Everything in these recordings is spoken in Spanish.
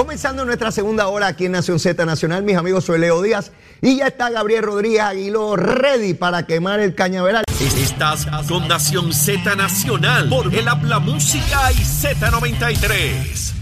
Comenzando nuestra segunda hora aquí en Nación Z Nacional, mis amigos, soy Leo Díaz y ya está Gabriel Rodríguez Aguiló ready para quemar el cañaveral. Estás con Nación Z Nacional por el Habla Música y Z93.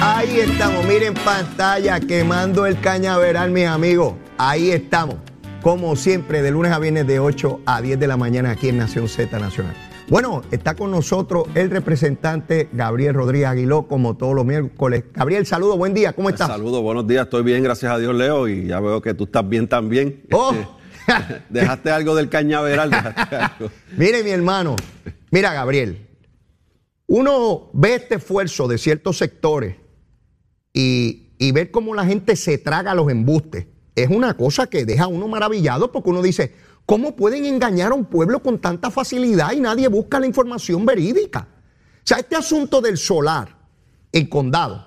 Ahí estamos, miren pantalla, quemando el cañaveral, mis amigos. Ahí estamos, como siempre, de lunes a viernes de 8 a 10 de la mañana aquí en Nación Z Nacional. Bueno, está con nosotros el representante Gabriel Rodríguez Aguiló, como todos los miércoles. Gabriel, saludo, buen día, ¿cómo estás? Saludos, buenos días, estoy bien, gracias a Dios, Leo, y ya veo que tú estás bien también. Oh. Este, dejaste algo del cañaveral, algo. Mire, mi hermano, mira, Gabriel, uno ve este esfuerzo de ciertos sectores y, y ver cómo la gente se traga los embustes. Es una cosa que deja a uno maravillado porque uno dice, ¿cómo pueden engañar a un pueblo con tanta facilidad y nadie busca la información verídica? O sea, este asunto del solar en condado,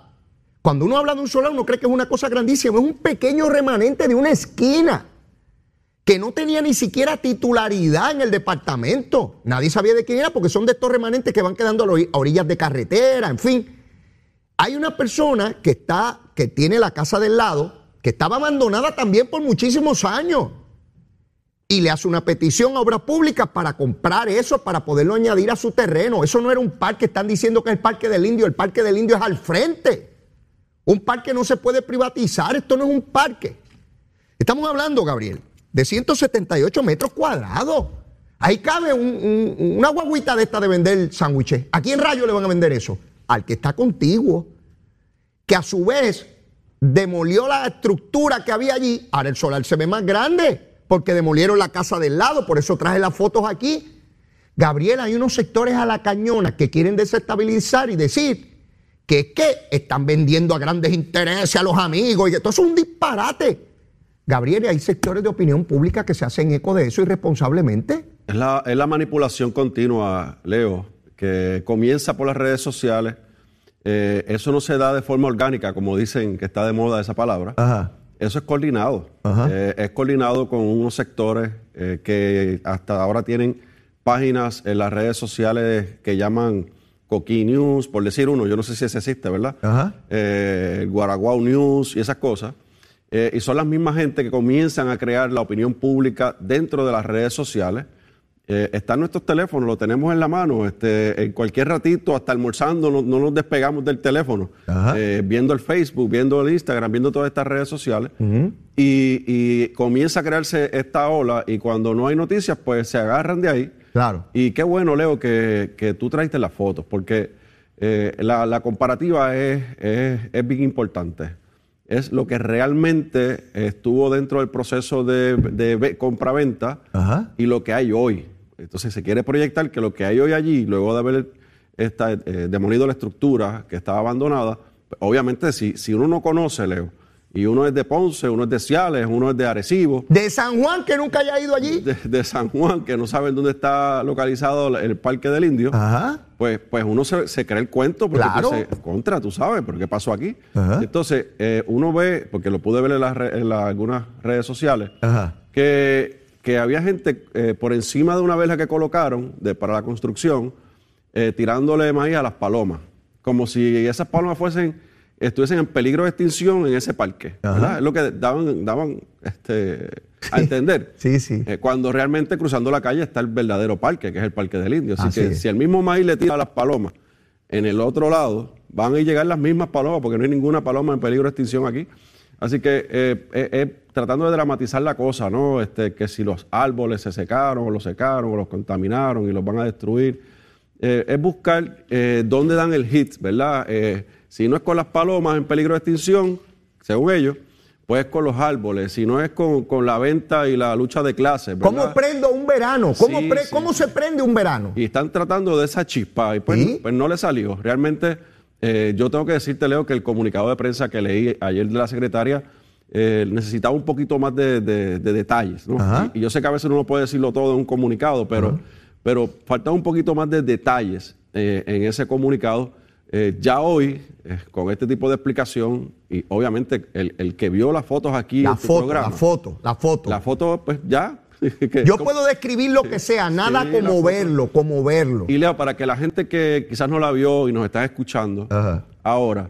cuando uno habla de un solar, uno cree que es una cosa grandísima, es un pequeño remanente de una esquina que no tenía ni siquiera titularidad en el departamento. Nadie sabía de quién era porque son de estos remanentes que van quedando a orillas de carretera, en fin. Hay una persona que está, que tiene la casa del lado, que estaba abandonada también por muchísimos años. Y le hace una petición a obras públicas para comprar eso, para poderlo añadir a su terreno. Eso no era un parque, están diciendo que es el parque del indio. El parque del indio es al frente. Un parque no se puede privatizar, esto no es un parque. Estamos hablando, Gabriel, de 178 metros cuadrados. Ahí cabe un- un- una guaguita de esta de vender sándwiches. ¿A quién rayo le van a vender eso? Al que está contiguo, que a su vez demolió la estructura que había allí. Ahora el solar se ve más grande porque demolieron la casa del lado, por eso traje las fotos aquí. Gabriel, hay unos sectores a la cañona que quieren desestabilizar y decir que es que están vendiendo a grandes intereses a los amigos y que todo eso es un disparate. Gabriel, hay sectores de opinión pública que se hacen eco de eso irresponsablemente. Es la, es la manipulación continua, Leo, que comienza por las redes sociales. Eh, eso no se da de forma orgánica, como dicen que está de moda esa palabra. Ajá. Eso es coordinado. Eh, es coordinado con unos sectores eh, que hasta ahora tienen páginas en las redes sociales que llaman Coqui News, por decir uno, yo no sé si ese existe, ¿verdad? Ajá. Eh, Guaraguao News y esas cosas. Eh, y son las mismas gente que comienzan a crear la opinión pública dentro de las redes sociales. Eh, están nuestros teléfonos, lo tenemos en la mano. Este, en cualquier ratito, hasta almorzando, no, no nos despegamos del teléfono. Eh, viendo el Facebook, viendo el Instagram, viendo todas estas redes sociales. y, y comienza a crearse esta ola y cuando no hay noticias, pues se agarran de ahí. Claro. Y qué bueno, Leo, que, que tú traiste las fotos, porque eh, la, la comparativa es, es, es bien importante. Es lo que realmente estuvo dentro del proceso de, de ve- compra-venta y lo que hay hoy. Entonces se quiere proyectar que lo que hay hoy allí, luego de haber esta, eh, demolido la estructura que estaba abandonada, obviamente si, si uno no conoce, Leo, y uno es de Ponce, uno es de Ciales, uno es de Arecibo, De San Juan, que nunca haya ido allí. de, de San Juan, que no saben dónde está localizado el Parque del Indio, Ajá. pues, pues uno se, se cree el cuento porque Claro. pues, se- contra, tú sabes, pero ¿qué pasó aquí? Ajá. Entonces, eh, uno ve, porque lo pude ver en, la- algunas redes sociales, Ajá. que, que había gente eh, por encima de una verja que colocaron de, para la construcción, eh, tirándole maíz a las palomas, como si esas palomas fuesen estuviesen en peligro de extinción en ese parque. Es lo que daban, daban este, a entender. Sí, sí. Eh, cuando realmente cruzando la calle está el verdadero parque, que es el Parque del Indio. Así, Así que es. si el mismo maíz le tira a las palomas en el otro lado, van a llegar las mismas palomas, porque no hay ninguna paloma en peligro de extinción aquí. Así que eh, eh, eh, tratando de dramatizar la cosa, ¿no? Este, que si los árboles se secaron o los secaron o los contaminaron y los van a destruir. Eh, es buscar dónde dan el hit, ¿verdad? Si no es con las palomas en peligro de extinción, según ellos, pues con los árboles, si no es con, con la venta y la lucha de clases. ¿verdad? ¿Cómo prendo un verano? ¿Cómo, Sí, pre- sí. ¿Cómo se prende un verano? Y están tratando de esa chispa y pues, ¿Sí? pues no le salió. Realmente, eh, yo tengo que decirte, Leo, que el comunicado de prensa que leí ayer de la secretaria eh, necesitaba un poquito más de, de- de detalles. Y, y yo sé que a veces uno no puede decirlo todo en un comunicado, pero, pero faltaba un poquito más de detalles eh, en ese comunicado. Ya hoy, con este tipo de explicación, y obviamente el, el que vio las fotos aquí La en tu foto, programa, la foto, la foto. la foto, pues ya. Yo puedo describir lo que sea, nada Sí, como verlo, como verlo. Y Leo, para que la gente que quizás no la vio y nos está escuchando Ajá. ahora,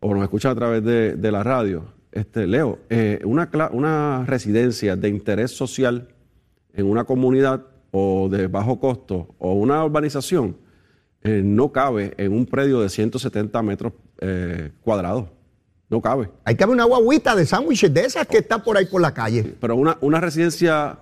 o nos escucha a través de, de la radio, este, Leo, eh, una, una residencia de interés social en una comunidad o de bajo costo o una urbanización eh, no cabe en un predio de 170 metros eh, cuadrados. No cabe. Hay que haber una guaguita de sándwiches de esas que está por ahí por la calle. Pero una, una residencia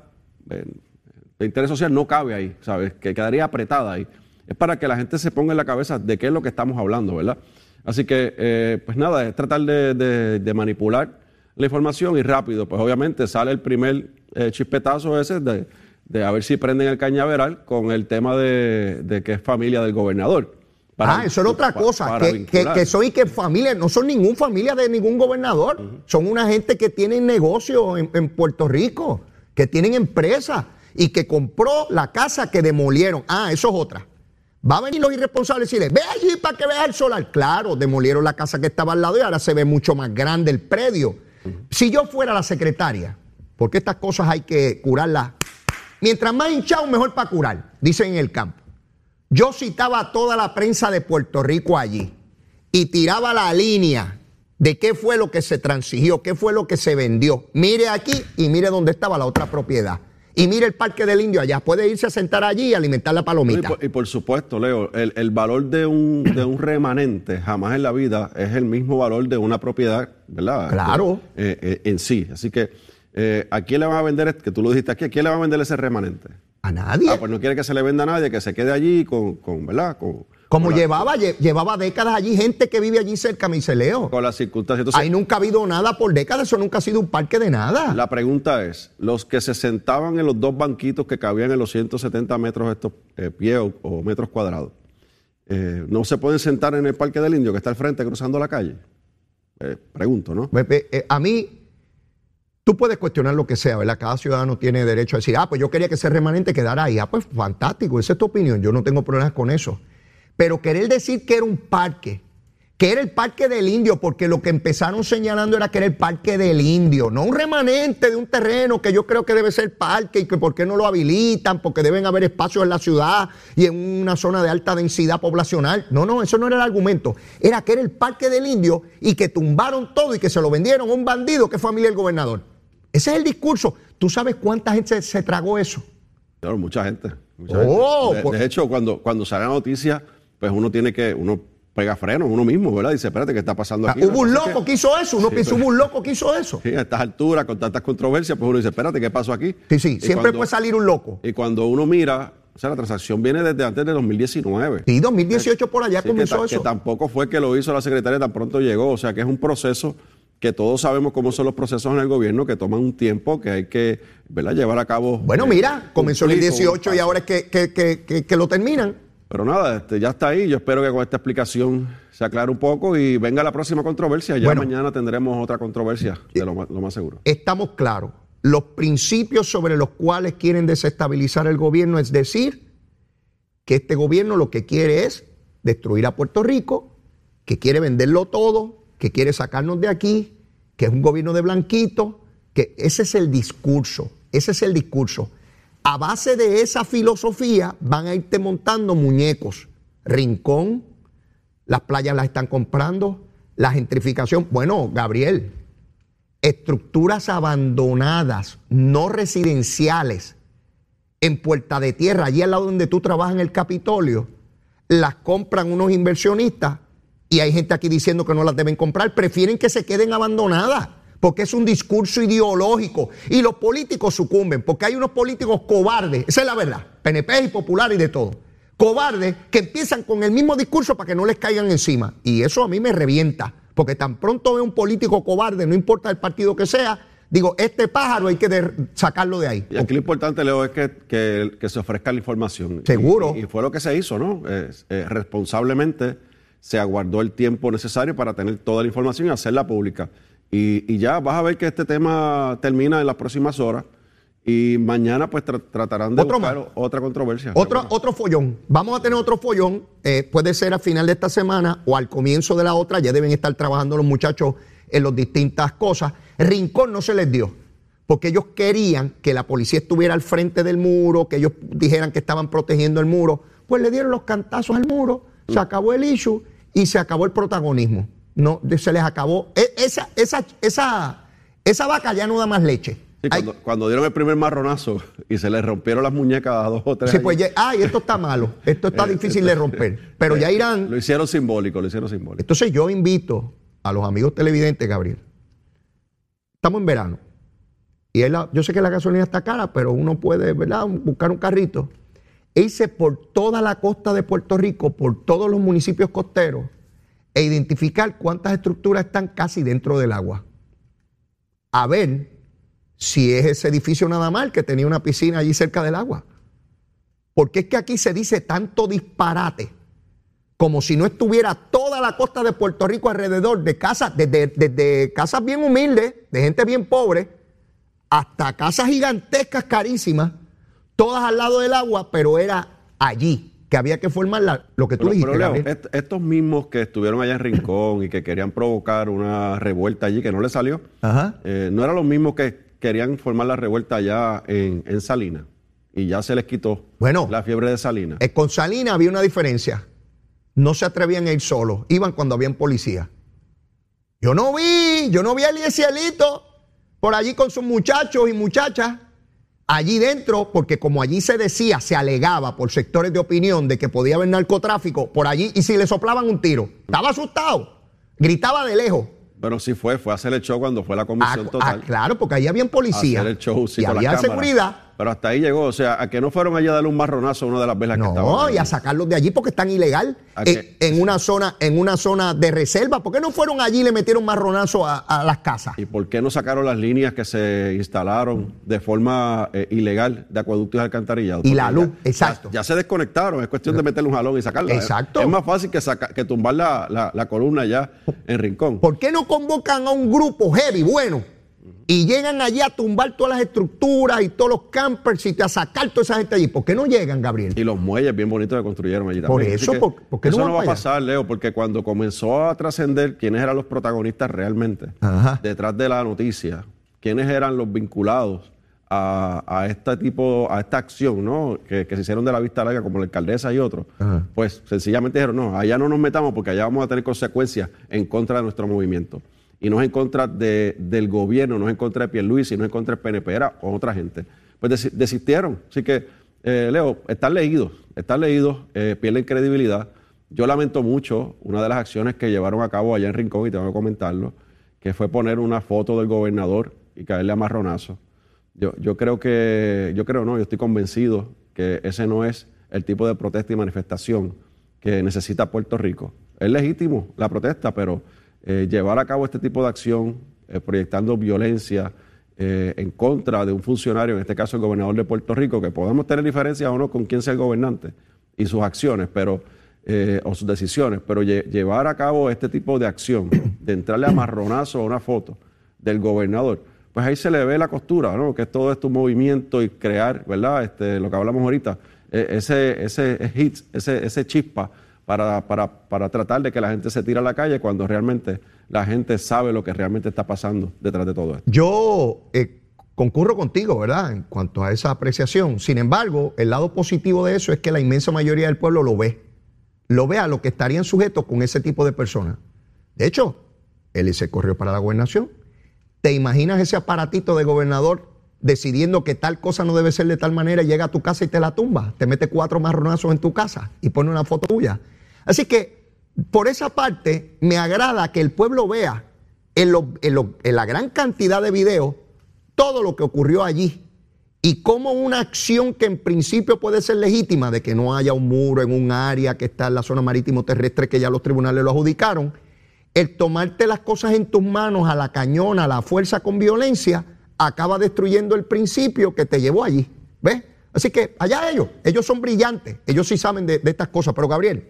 de interés social no cabe ahí, ¿sabes? Que quedaría apretada ahí. Es para que la gente se ponga en la cabeza de qué es lo que estamos hablando, ¿verdad? Así que, eh, pues nada, es tratar de, de- de manipular la información y rápido, pues obviamente sale el primer eh, chispetazo ese de, de a ver si prenden el cañaveral con el tema de, que es familia del gobernador. Para- ah, eso era otra cosa, para que, que, que soy que familia, no son ningún familia de ningún gobernador, son una gente que tienen negocio en, en Puerto Rico, que tienen empresa y que compró la casa que demolieron. Ah, eso es otra. Va a venir los irresponsables y decirle, ve allí para que veas el solar. Claro, demolieron la casa que estaba al lado y ahora se ve mucho más grande el predio. Si yo fuera la secretaria, porque estas cosas hay que curarlas, mientras más hinchado, mejor para curar, dicen en el campo. Yo citaba a toda la prensa de Puerto Rico allí y tiraba la línea de qué fue lo que se transigió, qué fue lo que se vendió. Mire aquí y mire dónde estaba la otra propiedad. Y mire el Parque del Indio allá. Puede irse a sentar allí y alimentar la Y palomita. por, y por supuesto, Leo, el, el valor de un, de un remanente jamás en la vida es el mismo valor de una propiedad, ¿verdad? Claro. Eh, eh, en sí. Así que, eh, ¿a quién le van a vender, que tú lo dijiste aquí, a quién le van a vender ese remanente? A nadie. Ah, pues no quiere que se le venda a nadie, que se quede allí con, con ¿verdad? Con, Como la- llevaba, lle- llevaba décadas allí, gente que vive allí cerca, me dice Leo. con las circunstancias. Entonces, Ahí nunca ha habido nada por décadas, eso nunca ha sido un parque de nada. La pregunta es, los que se sentaban en los dos banquitos que cabían en los 170 metros estos eh, pies o, o metros cuadrados, eh, ¿no se pueden sentar en el Parque del Indio que está al frente cruzando la calle? Eh, pregunto, ¿no? Pepe, eh, a mí, tú puedes cuestionar lo que sea, ¿verdad? Cada ciudadano tiene derecho a decir, ah, pues yo quería que ese remanente quedara ahí. Ah, pues fantástico, esa es tu opinión, yo no tengo problemas con eso. Pero querer decir que era un parque, que era el parque del indio, porque lo que empezaron señalando era que era el parque del indio, no un remanente de un terreno que yo creo que debe ser parque y que por qué no lo habilitan, porque deben haber espacios en la ciudad y en una zona de alta densidad poblacional. No, no, eso no era el argumento. Era que era el parque del indio y que tumbaron todo y que se lo vendieron a un bandido que es familia del gobernador. Ese es el discurso. ¿Tú sabes cuánta gente se, se tragó eso? Claro, mucha gente. mucha Oh, gente. De, pues- de hecho, cuando, cuando sale la noticia, pues uno tiene que, uno pega freno, uno mismo, ¿verdad? Dice, espérate, ¿qué está pasando aquí? Ah, hubo un loco que hizo eso. Uno Sí, piensa, pero- hubo un loco que hizo eso. sí, a estas alturas, con tantas controversias, pues uno dice, espérate, ¿qué pasó aquí? Sí, sí, Y siempre cuando- puede salir un loco. Y cuando uno mira, o sea, la transacción viene desde antes de 2019. Sí, 2018 por allá Sí, comenzó eso. que tampoco fue que lo hizo la secretaria tan pronto llegó, o sea que es un proceso que todos sabemos cómo son los procesos en el gobierno, que toman un tiempo, que hay que ¿verdad? llevar a cabo. Bueno, eh, mira, comenzó en el cumplir con un 18 y ahora es que, que- que- que- que lo terminan. Pero nada, este, ya está ahí. Yo espero que con esta explicación se aclare un poco y venga la próxima controversia. Ya Bueno. mañana tendremos otra controversia, de lo, más- lo más seguro. Estamos claros. Los principios sobre los cuales quieren desestabilizar el gobierno es decir que este gobierno lo que quiere es destruir a Puerto Rico, que quiere venderlo todo, que quiere sacarnos de aquí, que es un gobierno de blanquito, que ese es el discurso, ese es el discurso. A base de esa filosofía van a irte montando muñecos. Rincón, las playas las están comprando, la gentrificación. Bueno, Gabriel, estructuras abandonadas, no residenciales, en Puerta de Tierra, allí al lado donde tú trabajas en el Capitolio, las compran unos inversionistas y hay gente aquí diciendo que no las deben comprar, prefieren que se queden abandonadas. Porque es un discurso ideológico. Y los políticos sucumben, porque hay unos políticos cobardes, esa es la verdad, PNP y popular y de todo. cobardes que empiezan con el mismo discurso para que no les caigan encima. Y eso a mí me revienta, porque tan pronto veo un político cobarde, no importa el partido que sea, digo, este pájaro hay que de- sacarlo de ahí. Y aquí lo importante, Leo, es que, que- que se ofrezca la información. Seguro. Y, y fue lo que se hizo, ¿no? Eh, eh, responsablemente se aguardó el tiempo necesario para tener toda la información y hacerla pública. Y, y ya vas a ver que este tema termina en las próximas horas y mañana pues tra- tratarán de Otro buscar más. otra controversia. Otro, otro follón. Vamos a tener otro follón. eh, puede ser al final de esta semana o al comienzo de la otra. Ya deben estar trabajando los muchachos en las distintas cosas. Rincón no se les dio. Porque ellos querían que la policía estuviera al frente del muro, que ellos dijeran que estaban protegiendo el muro. Pues le dieron los cantazos al muro, se acabó el issue y se acabó el protagonismo. No, se les acabó. E- Esa, esa, esa, esa vaca ya no da más leche. Sí, cuando, cuando dieron el primer marronazo y se les rompieron las muñecas a dos o tres. Sí, pues ya, ay, esto está malo, esto está difícil de romper. Pero ya irán. Lo hicieron simbólico, lo hicieron simbólico. Entonces yo invito a los amigos televidentes, Gabriel. Estamos en verano. Y la- yo sé que la gasolina está cara, pero uno puede, ¿verdad?, buscar un carrito. E irse por toda la costa de Puerto Rico, por todos los municipios costeros, e identificar cuántas estructuras están casi dentro del agua. A ver si es ese edificio nada mal que tenía una piscina allí cerca del agua. Porque es que aquí se dice tanto disparate como si no estuviera toda la costa de Puerto Rico alrededor de casas, desde, desde casas bien humildes, de gente bien pobre, hasta casas gigantescas, carísimas, todas al lado del agua, pero era allí que había que formar la- lo que tú Pero, dijiste. pero, Leo, est- estos mismos que estuvieron allá en Rincón y que querían provocar una revuelta allí que no le salió, Ajá. eh, no eran los mismos que querían formar la revuelta allá en, en Salinas. Y ya se les quitó Bueno. la fiebre de Salinas. Eh, con Salinas había una diferencia. No se atrevían a ir solos, iban cuando habían policía. Yo no vi, yo no vi a Eliesielito por allí con sus muchachos y muchachas, allí dentro, porque como allí se decía, se alegaba por sectores de opinión de que podía haber narcotráfico por allí, y si le soplaban un tiro, estaba asustado, gritaba de lejos. Pero sí fue, fue a hacer el show cuando fue la Ah, comisión ah, total. claro, porque allí habían policía hacer el show, sí, y había seguridad. Pero hasta ahí llegó, o sea, a que no fueron allá a darle un marronazo a una de las velas que estaban. No, y a sacarlos de allí porque están ilegal ¿A en, una zona, en una zona de reserva. ¿Por qué no fueron allí y le metieron marronazo a, a las casas? ¿Y por qué no sacaron las líneas que se instalaron de forma eh, ilegal de acueductos y alcantarillados? Y la luz, ya- exacto. Ya, se desconectaron, es cuestión de meterle un jalón y sacarla. Exacto. Es, más fácil que, saca- que tumbar la, la- la columna ya en Rincón. ¿Por qué no convocan a un grupo heavy, bueno, y llegan allí a tumbar todas las estructuras y todos los campers y a sacar toda esa gente allí? ¿Por qué no llegan, Gabriel? Y los muelles bien bonitos que construyeron allí Por también. eso, que ¿por- por qué no eso no va a pasar, Leo, porque cuando comenzó a trascender quiénes eran los protagonistas realmente Ajá. detrás de la noticia, quiénes eran los vinculados a, a este tipo, a esta acción, ¿no? Que, que se hicieron de la vista larga, como la alcaldesa y otros, Ajá. pues sencillamente dijeron, no, allá no nos metamos porque allá vamos a tener consecuencias en contra de nuestro movimiento. Y no es en contra de- del gobierno, no es en contra de Pierluisi, no es en contra del PNP, era otra gente. Pues desi- desistieron. Así que, eh, Leo, están leídos, están leídos, eh, pierden credibilidad. Yo lamento mucho una de las acciones que llevaron a cabo allá en Rincón, y tengo que comentarlo, que fue poner una foto del gobernador y caerle a marronazo. Yo, yo creo que, yo creo no, yo estoy convencido que ese no es el tipo de protesta y manifestación que necesita Puerto Rico. Es legítimo la protesta, pero eh, llevar a cabo este tipo de acción, eh, proyectando violencia eh, en contra de un funcionario, en este caso el gobernador de Puerto Rico, que podemos tener diferencias o no con quién sea el gobernante y sus acciones, pero o sus decisiones, pero lle- llevar a cabo este tipo de acción, de entrarle a marronazo a una foto del gobernador, pues ahí se le ve la costura, ¿no? Que todo esto un movimiento y crear, ¿verdad? Este, lo que hablamos ahorita, eh, ese, ese hit, ese, ese chispa para, para, para tratar de que la gente se tire a la calle cuando realmente la gente sabe lo que realmente está pasando detrás de todo esto. Yo eh, concurro contigo, ¿verdad? En cuanto a esa apreciación. Sin embargo, el lado positivo de eso es que la inmensa mayoría del pueblo lo ve. Lo ve a lo que estarían sujetos con ese tipo de personas. De hecho, él se corrió para la gobernación. ¿Te imaginas ese aparatito de gobernador decidiendo que tal cosa no debe ser de tal manera llega a tu casa y te la tumba? Te mete cuatro marronazos en tu casa y pone una foto tuya. Así que, por esa parte, me agrada que el pueblo vea en, la gran cantidad de videos todo lo que ocurrió allí y cómo una acción que en principio puede ser legítima, de que no haya un muro en un área que está en la zona marítimo terrestre que ya los tribunales lo adjudicaron, el tomarte las cosas en tus manos a la cañona, a la fuerza con violencia, acaba destruyendo el principio que te llevó allí. ¿Ves? Así que allá ellos, ellos son brillantes, ellos sí saben de, estas cosas. Pero Gabriel,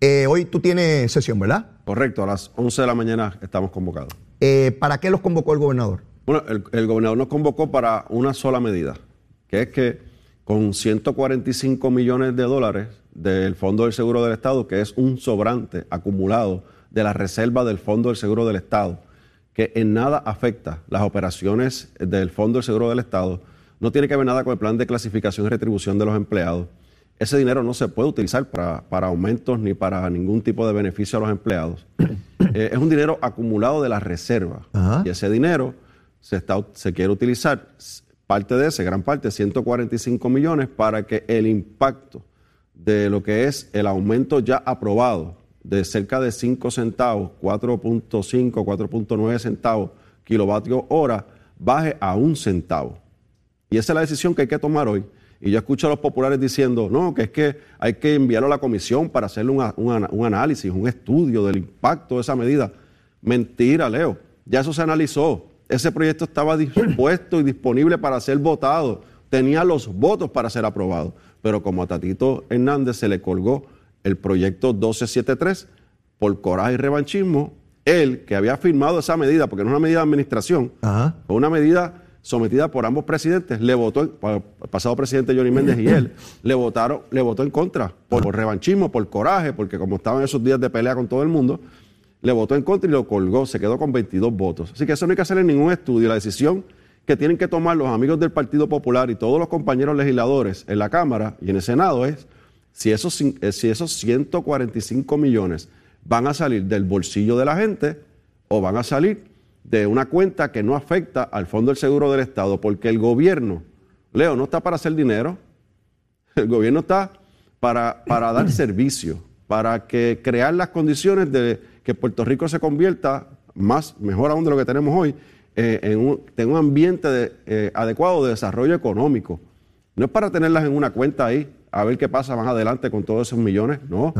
eh, hoy tú tienes sesión, ¿verdad? Correcto, a las 11 de la mañana estamos convocados. Eh, ¿Para qué los convocó el gobernador? Bueno, el, gobernador nos convocó para una sola medida, que es que con 145 millones de dólares del Fondo del Seguro del Estado, que es un sobrante acumulado de la reserva del Fondo del Seguro del Estado, que en nada afecta las operaciones del Fondo del Seguro del Estado, no tiene que ver nada con el plan de clasificación y retribución de los empleados. Ese dinero no se puede utilizar para, aumentos ni para ningún tipo de beneficio a los empleados. Eh, es un dinero acumulado de la reserva. Y ese dinero se, está, se quiere utilizar parte de ese, gran parte, 145 millones, para que el impacto de lo que es el aumento ya aprobado de cerca de 5 centavos, 4.5, 4.9 centavos kilovatio hora, baje a un centavo. Y esa es la decisión que hay que tomar hoy. Y yo escucho a los populares diciendo, no, que es que hay que enviarlo a la comisión para hacerle un análisis, un estudio del impacto de esa medida. Mentira, Leo. Ya eso se analizó ese proyecto estaba dispuesto y disponible para ser votado, tenía los votos para ser aprobado, pero como a Tatito Hernández se le colgó el proyecto 1273 por coraje y revanchismo, él que había firmado esa medida, porque no es una medida de administración, fue una medida sometida por ambos presidentes, le votó, el pasado presidente Johnny Méndez y él, le votaron, le votó en contra, por, por revanchismo, por coraje, porque como estaban esos días de pelea con todo el mundo, le votó en contra y lo colgó, se quedó con 22 votos. Así que eso no hay que hacer en ningún estudio. La decisión que tienen que tomar los amigos del Partido Popular y todos los compañeros legisladores en la Cámara y en el Senado es si esos, eh, si esos 145 millones van a salir del bolsillo de la gente o van a salir de una cuenta que no afecta al Fondo del Seguro del Estado, porque el gobierno, Leo, no está para hacer dinero, el gobierno está para, para dar servicio, para que crear las condiciones de que Puerto Rico se convierta más, mejor aún de lo que tenemos hoy, eh, en, un, ambiente eh, adecuado de desarrollo económico. No es para tenerlas en una cuenta ahí, a ver qué pasa más adelante con todos esos millones, no.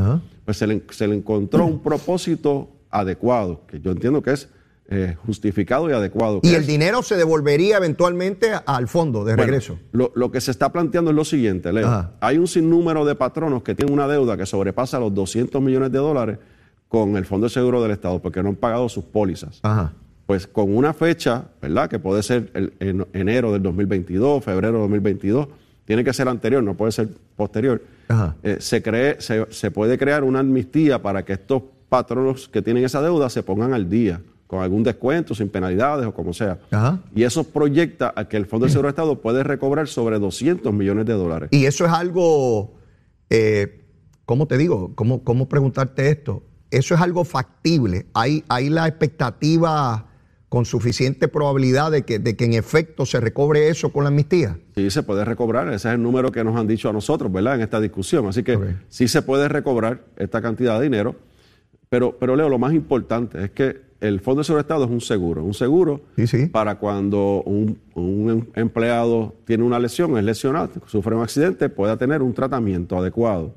Pues se le, encontró un propósito adecuado, que yo entiendo que es eh, justificado y adecuado. Y el dinero se devolvería eventualmente al fondo de regreso. Lo, que se está planteando es lo siguiente, Leo. Hay un sinnúmero de patronos que tienen una deuda que sobrepasa los 200 millones de dólares con el Fondo de Seguro del Estado porque no han pagado sus pólizas. Pues con una fecha, ¿verdad? Que puede ser el, en enero del 2022, febrero del 2022, tiene que ser anterior, no puede ser posterior. Eh, se, cree, se, puede crear una amnistía para que estos patronos que tienen esa deuda se pongan al día, con algún descuento, sin penalidades o como sea. Y eso proyecta a que el Fondo de Seguro del Estado puede recobrar sobre 200 millones de dólares. Y eso es algo, eh, ¿cómo te digo? ¿Cómo, ¿Cómo preguntarte esto? eso es algo factible. Hay, hay la expectativa con suficiente probabilidad de que, de que en efecto se recobre eso con la amnistía? Sí, se puede recobrar. Ese es el número que nos han dicho a nosotros, ¿verdad? En esta discusión. Así que sí se puede recobrar esta cantidad de dinero. Pero, pero Leo, lo más importante es que el Fondo de Estado es un seguro. Un seguro para cuando un, un, empleado tiene una lesión, es lesionado, sufre un accidente, pueda tener un tratamiento adecuado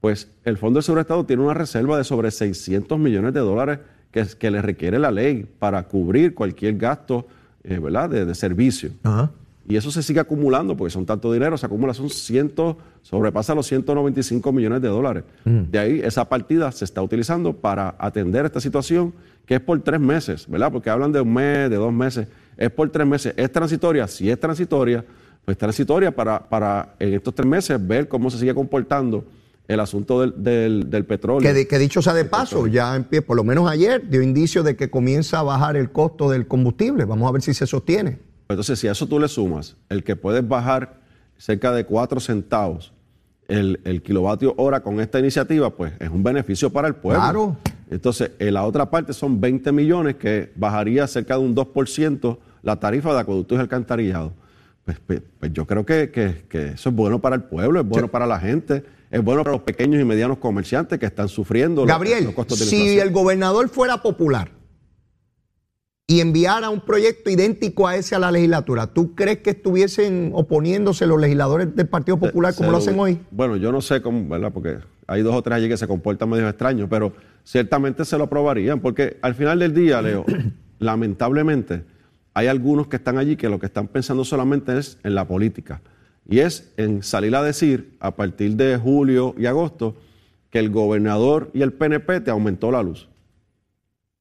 pues el Fondo de Estado tiene una reserva de sobre 600 millones de dólares que, que le requiere la ley para cubrir cualquier gasto eh, ¿verdad? De, servicio. Y eso se sigue acumulando porque son tanto dinero, se acumula, son ciento, sobrepasa los 195 millones de dólares. Mm. De ahí esa partida se está utilizando para atender esta situación que es por tres meses, ¿verdad? Porque hablan de un mes, de dos meses, es por tres meses. ¿Es transitoria? Si es transitoria, pues transitoria para, para en estos tres meses ver cómo se sigue comportando el asunto del, del, petróleo. Que, dicho sea de paso, ya en pie, por lo menos ayer dio indicio de que comienza a bajar el costo del combustible. Vamos a ver si se sostiene. Entonces, si a eso tú le sumas el que puedes bajar cerca de 4 centavos el, kilovatio hora con esta iniciativa, pues es un beneficio para el pueblo. Claro. Entonces, en la otra parte son 20 millones que bajaría cerca de un 2% la tarifa de acueductos y alcantarillado. Pues, pues, pues yo creo que, eso es bueno para el pueblo, es bueno para la gente es bueno para los pequeños y medianos comerciantes que están sufriendo Gabriel, los, costos de si el gobernador fuera popular, y enviara un proyecto idéntico a ese a la legislatura, ¿tú crees que estuviesen oponiéndose los legisladores del Partido Popular como Se lo hacen hoy? Bueno, yo no sé cómo, ¿verdad? Porque hay dos o tres allí que se comportan medio extraños, pero ciertamente se lo aprobarían, porque al final del día, Leo, lamentablemente, hay algunos que están allí que lo que están pensando solamente es en la política. Y es en salir a decir a partir de julio y agosto que el gobernador y el PNP te aumentó la luz.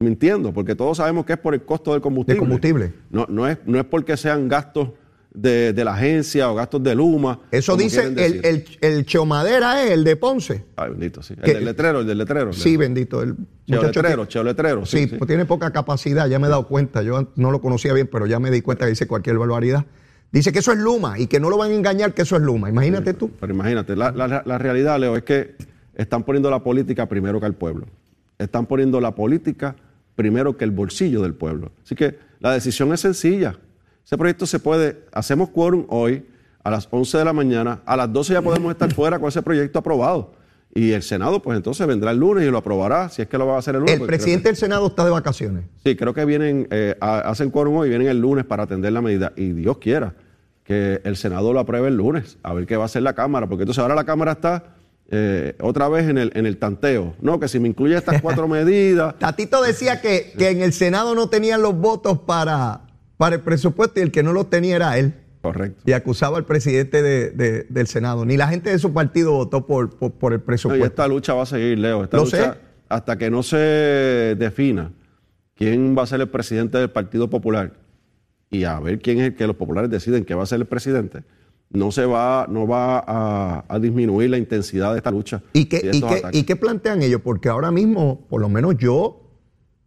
Mintiendo, porque todos sabemos que es por el costo del combustible. De combustible. No, no, es, no es porque sean gastos de, de la agencia o gastos de Luma. Eso dice el, el, el Chomadera, es el de Ponce. Ay, bendito, sí. El del letrero, el del letrero. Sí, bendito. El Cheo letrero, que- cheo letrero. Sí, Sí, sí. pues tiene poca capacidad, ya me he dado cuenta. Yo no lo conocía bien, pero ya me di cuenta que dice cualquier barbaridad. Dice que eso es Luma y que no lo van a engañar que eso es Luma. Imagínate tú. Pero imagínate, la, la- la realidad, Leo, es que están poniendo la política primero que al pueblo. Están poniendo la política primero que el bolsillo del pueblo. Así que la decisión es sencilla. Ese proyecto se puede, hacemos quórum hoy a las 11 de la mañana, a las 12 ya podemos estar fuera con ese proyecto aprobado. Y el Senado, pues entonces vendrá el lunes y lo aprobará, si es que lo va a hacer el lunes. El presidente del Senado está de vacaciones. Sí, creo que vienen, eh, a- hacen quórum hoy y vienen el lunes para atender la medida. Y Dios quiera que el Senado lo apruebe el lunes, a ver qué va a hacer la Cámara, porque entonces ahora la Cámara está eh, otra vez en el, en el tanteo. No, que si me incluye estas cuatro medidas. Tatito decía que, que en el Senado no tenían los votos para, para el presupuesto y el que no los tenía era él. Correcto. Y acusaba al presidente de- de- del Senado. Ni la gente de su partido votó por, por, por el No, y presupuesto. esta lucha va a seguir, Leo. Esta Lo lucha, sé. hasta que no se defina quién va a ser el presidente del Partido Popular y a ver quién es el que los populares deciden que va a ser el presidente, no se va, no va a, a disminuir la intensidad de esta lucha. ¿Y qué, y, qué. ¿Y qué plantean ellos? Porque ahora mismo, por lo menos yo,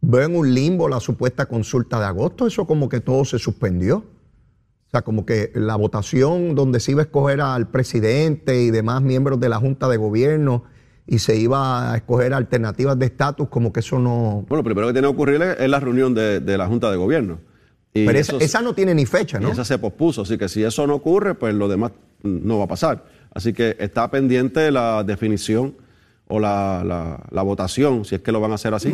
veo en un limbo la supuesta consulta de agosto. Eso como que todo se suspendió. O sea, como que la votación donde se iba a escoger al presidente y demás miembros de la Junta de Gobierno y se iba a escoger alternativas de estatus, como que eso no... Bueno, lo primero que tiene que ocurrir es, es la reunión de, de la Junta de Gobierno. Y Pero esa, eso- esa no tiene ni fecha, y ¿no? esa se pospuso, así que si eso no ocurre, pues lo demás no va a pasar. Así que está pendiente la definición o la, la- la votación, si es que lo van a hacer así,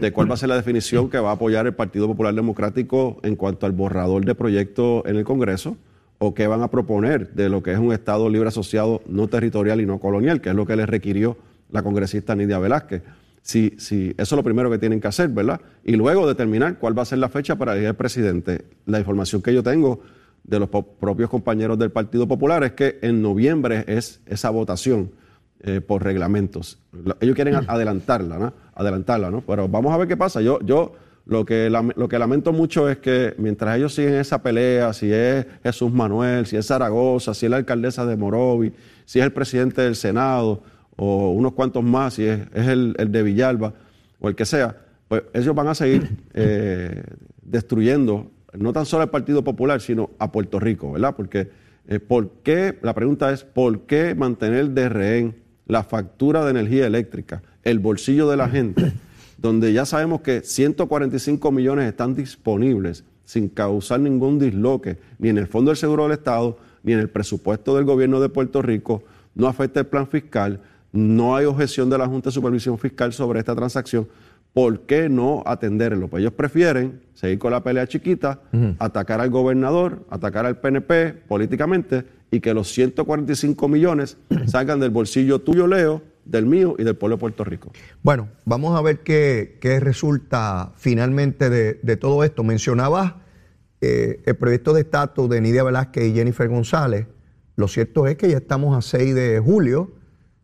de cuál va a ser la definición que va a apoyar el Partido Popular Democrático en cuanto al borrador de proyecto en el Congreso o qué van a proponer de lo que es un Estado libre asociado no territorial y no colonial, que es lo que le requirió la congresista Nidia Velázquez. Si, si, eso es lo primero que tienen que hacer, ¿verdad? Y luego determinar cuál va a ser la fecha para elegir al presidente. La información que yo tengo de los propios compañeros del Partido Popular es que en noviembre es esa votación eh, por reglamentos. Lo- Ellos quieren a- adelantarla, ¿no? Adelantarla, ¿no? Pero vamos a ver qué pasa. Yo, yo lo que, lo que lamento mucho es que mientras ellos siguen esa pelea, si es Jesús Manuel, si es Zaragoza, si es la alcaldesa de Morovi, si es el presidente del Senado, o unos cuantos más, si es, es el, el de Villalba, o el que sea, pues ellos van a seguir eh, destruyendo no tan solo al Partido Popular, sino a Puerto Rico, ¿verdad? Porque, eh, ¿por qué? La pregunta es, ¿por qué mantener de rehén la factura de energía eléctrica, el bolsillo de la gente, donde ya sabemos que 145 millones están disponibles sin causar ningún disloque, ni en el Fondo del Seguro del Estado, ni en el presupuesto del gobierno de Puerto Rico, no afecta el plan fiscal, no hay objeción de la Junta de Supervisión Fiscal sobre esta transacción. ¿Por qué no atenderlo? Pues ellos prefieren seguir con la pelea chiquita, atacar al gobernador, atacar al PNP políticamente y que los 145 millones salgan del bolsillo tuyo, Leo, del mío y del pueblo de Puerto Rico. Bueno, vamos a ver qué, qué resulta finalmente de, de todo esto. Mencionabas eh, el proyecto de estatus de Nidia Velázquez y Jennifer González. Lo cierto es que ya estamos a 6 de julio.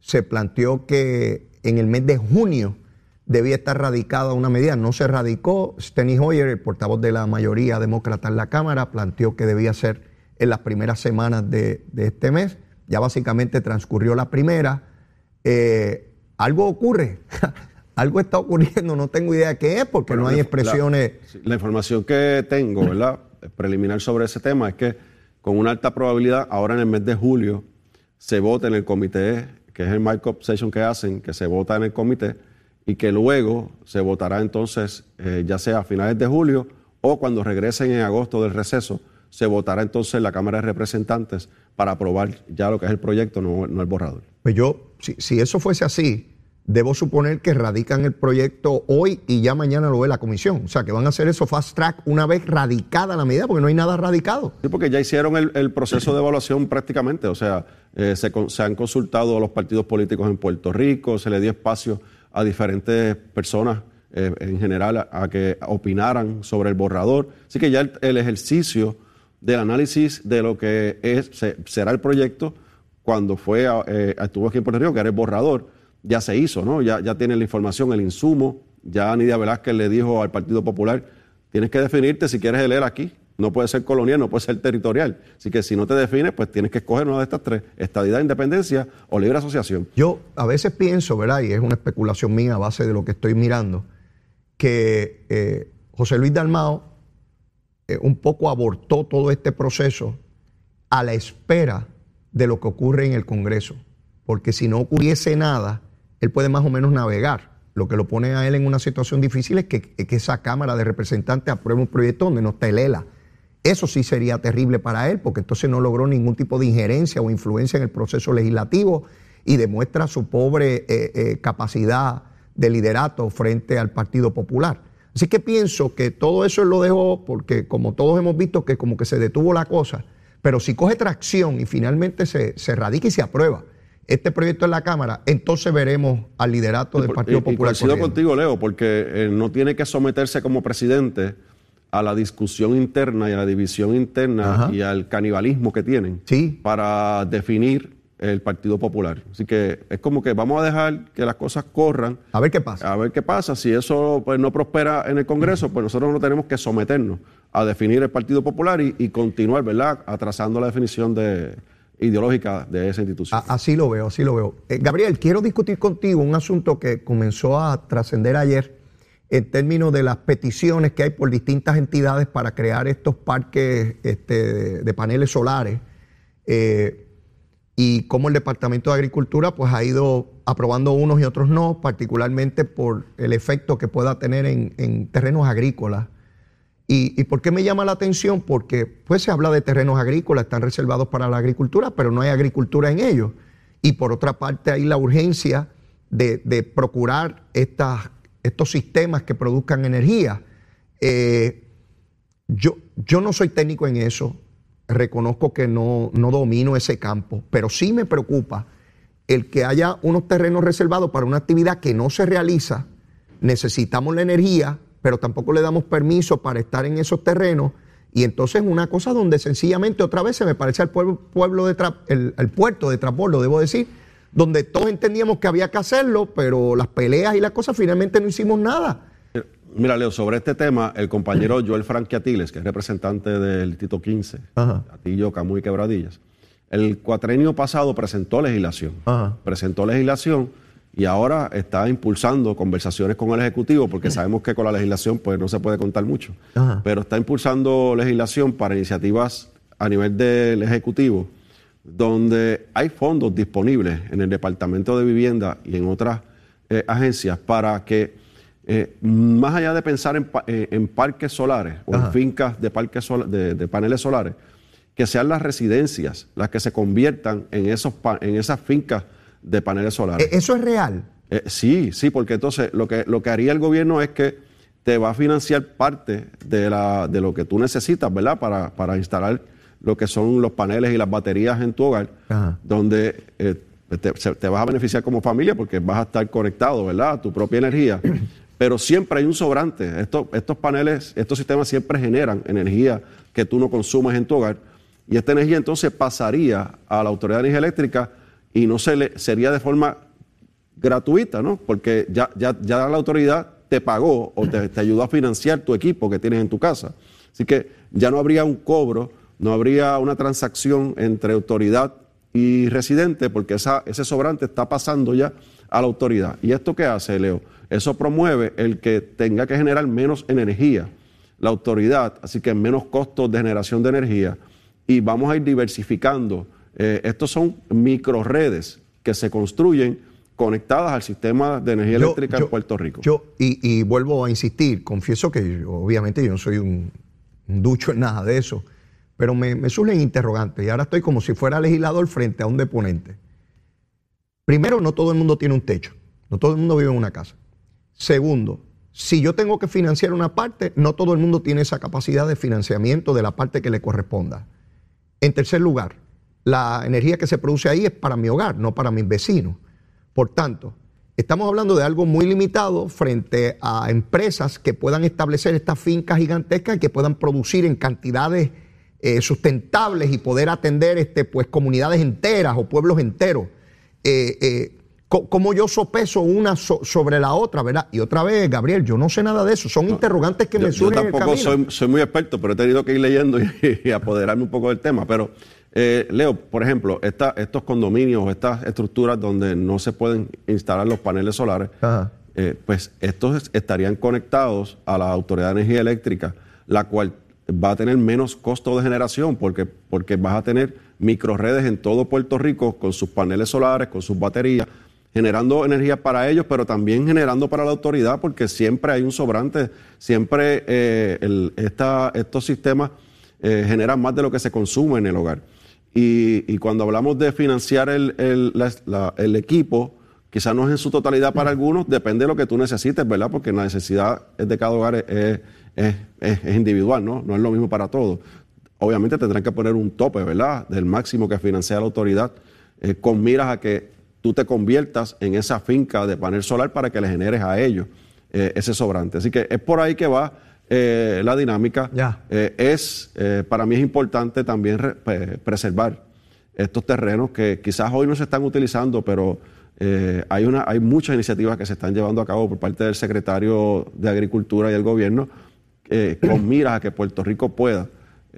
Se planteó que en el mes de junio debía estar radicada una medida. No se radicó. Steny Hoyer, el portavoz de la mayoría demócrata en la Cámara, planteó que debía ser en las primeras semanas de, de este mes. Ya básicamente transcurrió la primera. Eh, algo ocurre. algo está ocurriendo. No tengo idea qué es porque no hay expresiones. La, la información que tengo, ¿verdad? Preliminar sobre ese tema es que con una alta probabilidad, ahora en el mes de julio, se vota en el comité, que es el markup session que hacen, que se vota en el comité y que luego se votará entonces, eh, ya sea a finales de julio o cuando regresen en agosto del receso, se votará entonces en la Cámara de Representantes para aprobar ya lo que es el proyecto, no, no el borrador. Pues yo, si, si eso fuese así, debo suponer que radican el proyecto hoy y ya mañana lo ve la comisión. O sea, que van a hacer eso fast track una vez radicada la medida, porque no hay nada radicado. Sí, porque ya hicieron el, proceso de evaluación prácticamente. O sea, eh, se, se, han consultado a los partidos políticos en Puerto Rico, se le dio espacio a diferentes personas eh, en general a, que opinaran sobre el borrador. Así que ya el, ejercicio del análisis de lo que es, será el proyecto cuando fue eh, estuvo aquí en Puerto Rico, que era el borrador ya se hizo, ¿no? Ya, ya la información, el insumo. Ya Nidia Velázquez le dijo al Partido Popular, tienes que definirte si quieres leer aquí. No puede ser colonial, no puede ser territorial. Así que si no te defines, pues tienes que escoger una de estas tres, estadidad, independencia o libre asociación. Yo a veces pienso, ¿verdad? Y es una especulación mía a base de lo que estoy mirando, que eh, José Luis Dalmao eh, un poco abortó todo este proceso a la espera de lo que ocurre en el Congreso. Porque si no ocurriese nada, él puede más o menos navegar. Lo que lo pone a él en una situación difícil es que, esa Cámara de Representantes apruebe un proyecto donde no está el ELA. Eso sí sería terrible para él, porque entonces no logró ningún tipo de injerencia o influencia en el proceso legislativo y demuestra su pobre eh, eh, capacidad de liderato frente al Partido Popular. Así que pienso que todo eso lo dejó porque como todos hemos visto que como que se detuvo la cosa, pero si coge tracción y finalmente se, se radica y se aprueba este proyecto en la Cámara, entonces veremos al liderato del Partido Popular. Y coincido contigo, Leo, porque eh, no tiene que someterse como presidente a la discusión interna y a la división interna y al canibalismo que tienen para definir el Partido Popular. Así que es como que vamos a dejar que las cosas corran. A ver qué pasa. A ver qué pasa. Si eso pues, no prospera en el Congreso, pues nosotros no tenemos que someternos a definir el Partido Popular y, y continuar, ¿verdad?, atrasando la definición de, ideológica de esa institución. Así lo veo, así lo veo. Eh, Gabriel, quiero discutir contigo un asunto que comenzó a trascender ayer en términos de las peticiones que hay por distintas entidades para crear estos parques este, de, paneles solares eh, y cómo el Departamento de Agricultura pues, ha ido aprobando unos y otros no, particularmente por el efecto que pueda tener en terrenos agrícolas ¿Y, por qué me llama la atención? Porque pues se habla de terrenos agrícolas, están reservados para la agricultura, pero no hay agricultura en ellos. Y por otra parte hay la urgencia de, procurar estos sistemas que produzcan energía. Eh, yo, yo no soy técnico en eso, reconozco que no, no domino ese campo, pero sí me preocupa el que haya unos terrenos reservados para una actividad que no se realiza. Necesitamos la energía, pero tampoco le damos permiso para estar en esos terrenos. Y entonces una cosa donde sencillamente otra vez se me parece al pueblo, pueblo de el, puerto de lo debo decir, donde todos entendíamos que había que hacerlo, pero las peleas y las cosas finalmente no hicimos nada. Mira, Leo, sobre este tema, el compañero Joel Franquiatiles, que es representante del Tito 15, Atillo, Camuy y Quebradillas, el cuatrenio pasado presentó legislación. Presentó legislación y ahora está impulsando conversaciones con el Ejecutivo, porque sabemos que con la legislación pues no se puede contar mucho, pero está impulsando legislación para iniciativas a nivel del Ejecutivo, donde hay fondos disponibles en el Departamento de Vivienda y en otras eh, agencias para que, eh, más allá de pensar en, eh, parques solares o en fincas de, parques de, paneles solares, que sean las residencias las que se conviertan en, esos, en esas fincas de paneles solares. ¿E-, ¿Eso es real? Eh, sí, sí, porque entonces lo que, lo que haría el gobierno es que te va a financiar parte de, la, de lo que tú necesitas, ¿verdad? Para, para instalar lo que son los paneles y las baterías en tu hogar, donde eh, te, te, vas a beneficiar como familia porque vas a estar conectado, ¿verdad? A tu propia energía. Pero siempre hay un sobrante. Estos, estos paneles, estos sistemas siempre generan energía que tú no consumes en tu hogar. Y esta energía entonces pasaría a la Autoridad de Energía Eléctrica y no se le, sería de forma gratuita, ¿no? Porque ya, ya, ya la autoridad te pagó o te, ayudó a financiar tu equipo que tienes en tu casa. Así que ya no habría un cobro, no habría una transacción entre autoridad y residente, porque esa, ese sobrante está pasando ya a la autoridad. ¿Y esto qué hace, Leo? Eso promueve el que tenga que generar menos energía la autoridad, así que menos costos de generación de energía, y vamos a ir diversificando eh, estos son microredes que se construyen conectadas al sistema de energía eléctrica en Puerto Rico. Yo, y, vuelvo a insistir, confieso que obviamente yo no soy un, ducho en nada de eso, pero me, me surgen interrogantes y ahora estoy como si fuera legislador frente a un deponente. Primero, no todo el mundo tiene un techo. No todo el mundo vive en una casa. Segundo, si yo tengo que financiar una parte, no todo el mundo tiene esa capacidad de financiamiento de la parte que le corresponda. En tercer lugar, la energía que se produce ahí es para mi hogar, no para mis vecinos. Por tanto, estamos hablando de algo muy limitado frente a empresas que puedan establecer estas fincas gigantescas y que puedan producir en cantidades eh, sustentables y poder atender este, pues, comunidades enteras o pueblos enteros. Eh, eh, ¿Cómo yo sopeso una sobre la otra, verdad? Y otra vez, Gabriel, yo no sé nada de eso. Son interrogantes que me surgen. Yo tampoco soy, soy, muy experto, pero he tenido que ir leyendo y, apoderarme un poco del tema. Pero, Leo, por ejemplo, estos condominios, estas estructuras donde no se pueden instalar los paneles solares, pues estos estarían conectados a la Autoridad de Energía Eléctrica, la cual va a tener menos costo de generación porque, porque vas a tener microredes en todo Puerto Rico con sus paneles solares, con sus baterías, generando energía para ellos, pero también generando para la autoridad porque siempre hay un sobrante, siempre eh, estos sistemas eh, generan más de lo que se consume en el hogar. Y, cuando hablamos de financiar el, el equipo, quizás no es en su totalidad para algunos, depende de lo que tú necesites, ¿verdad? Porque la necesidad de cada hogar es es, individual, ¿no? No es lo mismo para todos. Obviamente tendrán que poner un tope, ¿verdad? Del máximo que financia la autoridad, eh, con miras a que tú te conviertas en esa finca de panel solar para que le generes a ellos eh, ese sobrante. Así que es por ahí que va eh, la dinámica. es, para mí es importante también preservar estos terrenos que quizás hoy no se están utilizando, pero hay, una, hay muchas iniciativas que se están llevando a cabo por parte del secretario de Agricultura y del gobierno eh, con miras a que Puerto Rico pueda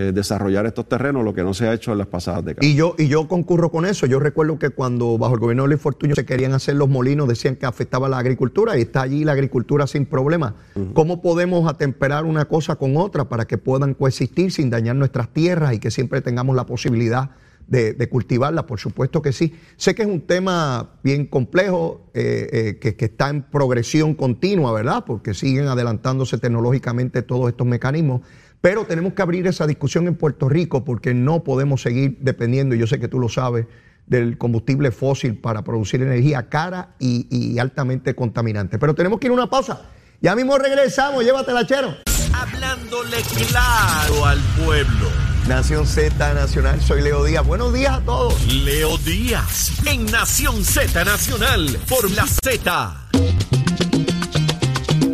eh, desarrollar estos terrenos, lo que no se ha hecho en las pasadas décadas. Y yo, y yo concurro con eso. Yo recuerdo que cuando bajo el gobierno de Luis Fortuño se querían hacer los molinos, decían que afectaba la agricultura y está allí la agricultura sin problema. ¿Cómo podemos atemperar una cosa con otra para que puedan coexistir sin dañar nuestras tierras y que siempre tengamos la posibilidad de, cultivarla, por supuesto que sí. Sé que es un tema bien complejo, eh, eh, que, que, está en progresión continua, ¿verdad? Porque siguen adelantándose tecnológicamente todos estos mecanismos. Pero tenemos que abrir esa discusión en Puerto Rico porque no podemos seguir dependiendo, y yo sé que tú lo sabes, del combustible fósil para producir energía cara y, y altamente contaminante. Pero tenemos que ir a una pausa. Ya mismo regresamos, llévatela, chero. Hablándole claro al pueblo. Nación Z Nacional, soy Leo Díaz. Buenos días a todos. Leo Díaz, en Nación Z Nacional, por la Z.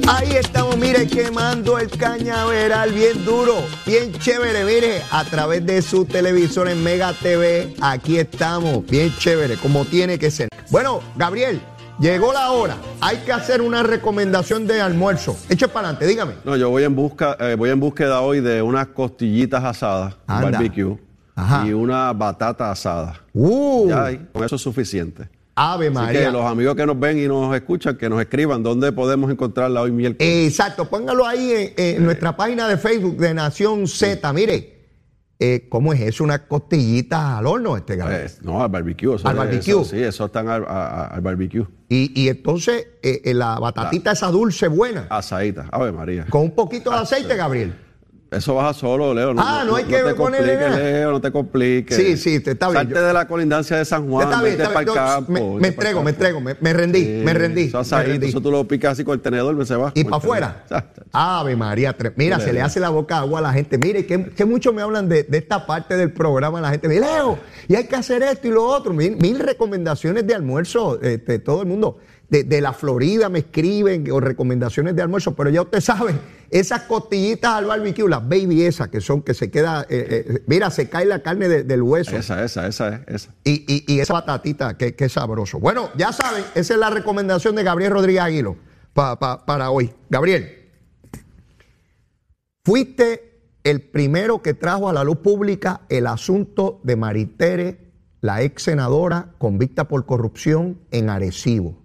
Ahí estamos, mire, quemando el cañaveral bien duro, bien chévere, mire, a través de su televisor en Mega TV. Aquí estamos, bien chévere, como tiene que ser. Bueno, Gabriel, Llegó la hora. Hay que hacer una recomendación de almuerzo. Eche para adelante, dígame. No, yo voy en busca, eh, voy en búsqueda hoy de unas costillitas asadas, barbecue, y una batata asada. Uh. Ya con eso es suficiente. Ave María. Así que los amigos que nos ven y nos escuchan, que nos escriban dónde podemos encontrarla hoy miércoles. Exacto, póngalo ahí en, nuestra página de Facebook de Nación Z. Mire, eh, ¿cómo es eso? ¿Una costillita al horno, este Gabriel? no, al barbecue. al barbecue. sí, eso están al, barbecue. Y, entonces, eh, la batatita esa dulce buena. Asadita, ave María. Con un poquito de aceite, Gabriel. Eso baja solo, Leo. No, ah, no, hay que te ponerle Leo, no te compliques. Sí, sí, está bien. Salte de la colindancia de San Juan, está bien, está bien. Campo, me, entrego, me entrego, me, rendí, me rendí. Eso, eso tú lo picas así con el tenedor, se va. ¿Y para afuera? Ave María, mira, se le hace la boca agua a la gente. Mire, que, que mucho me hablan de, de, esta parte del programa, la gente me dice, Leo, y hay que hacer esto y lo otro. Mil, mil recomendaciones de almuerzo, este, todo el mundo de, la Florida me escriben o recomendaciones de almuerzo, pero ya usted sabe, esas costillitas al barbecue, las baby esas que son, que se queda, eh, eh, mira, se cae la carne del hueso. Esa, esa, esa, esa. Y, y, esa batatita, que, que, sabroso. Bueno, ya saben, esa es la recomendación de Gabriel Rodríguez Aguilo para hoy. Gabriel, fuiste el primero que trajo a la luz pública el asunto de Maritere, la ex senadora convicta por corrupción en Arecibo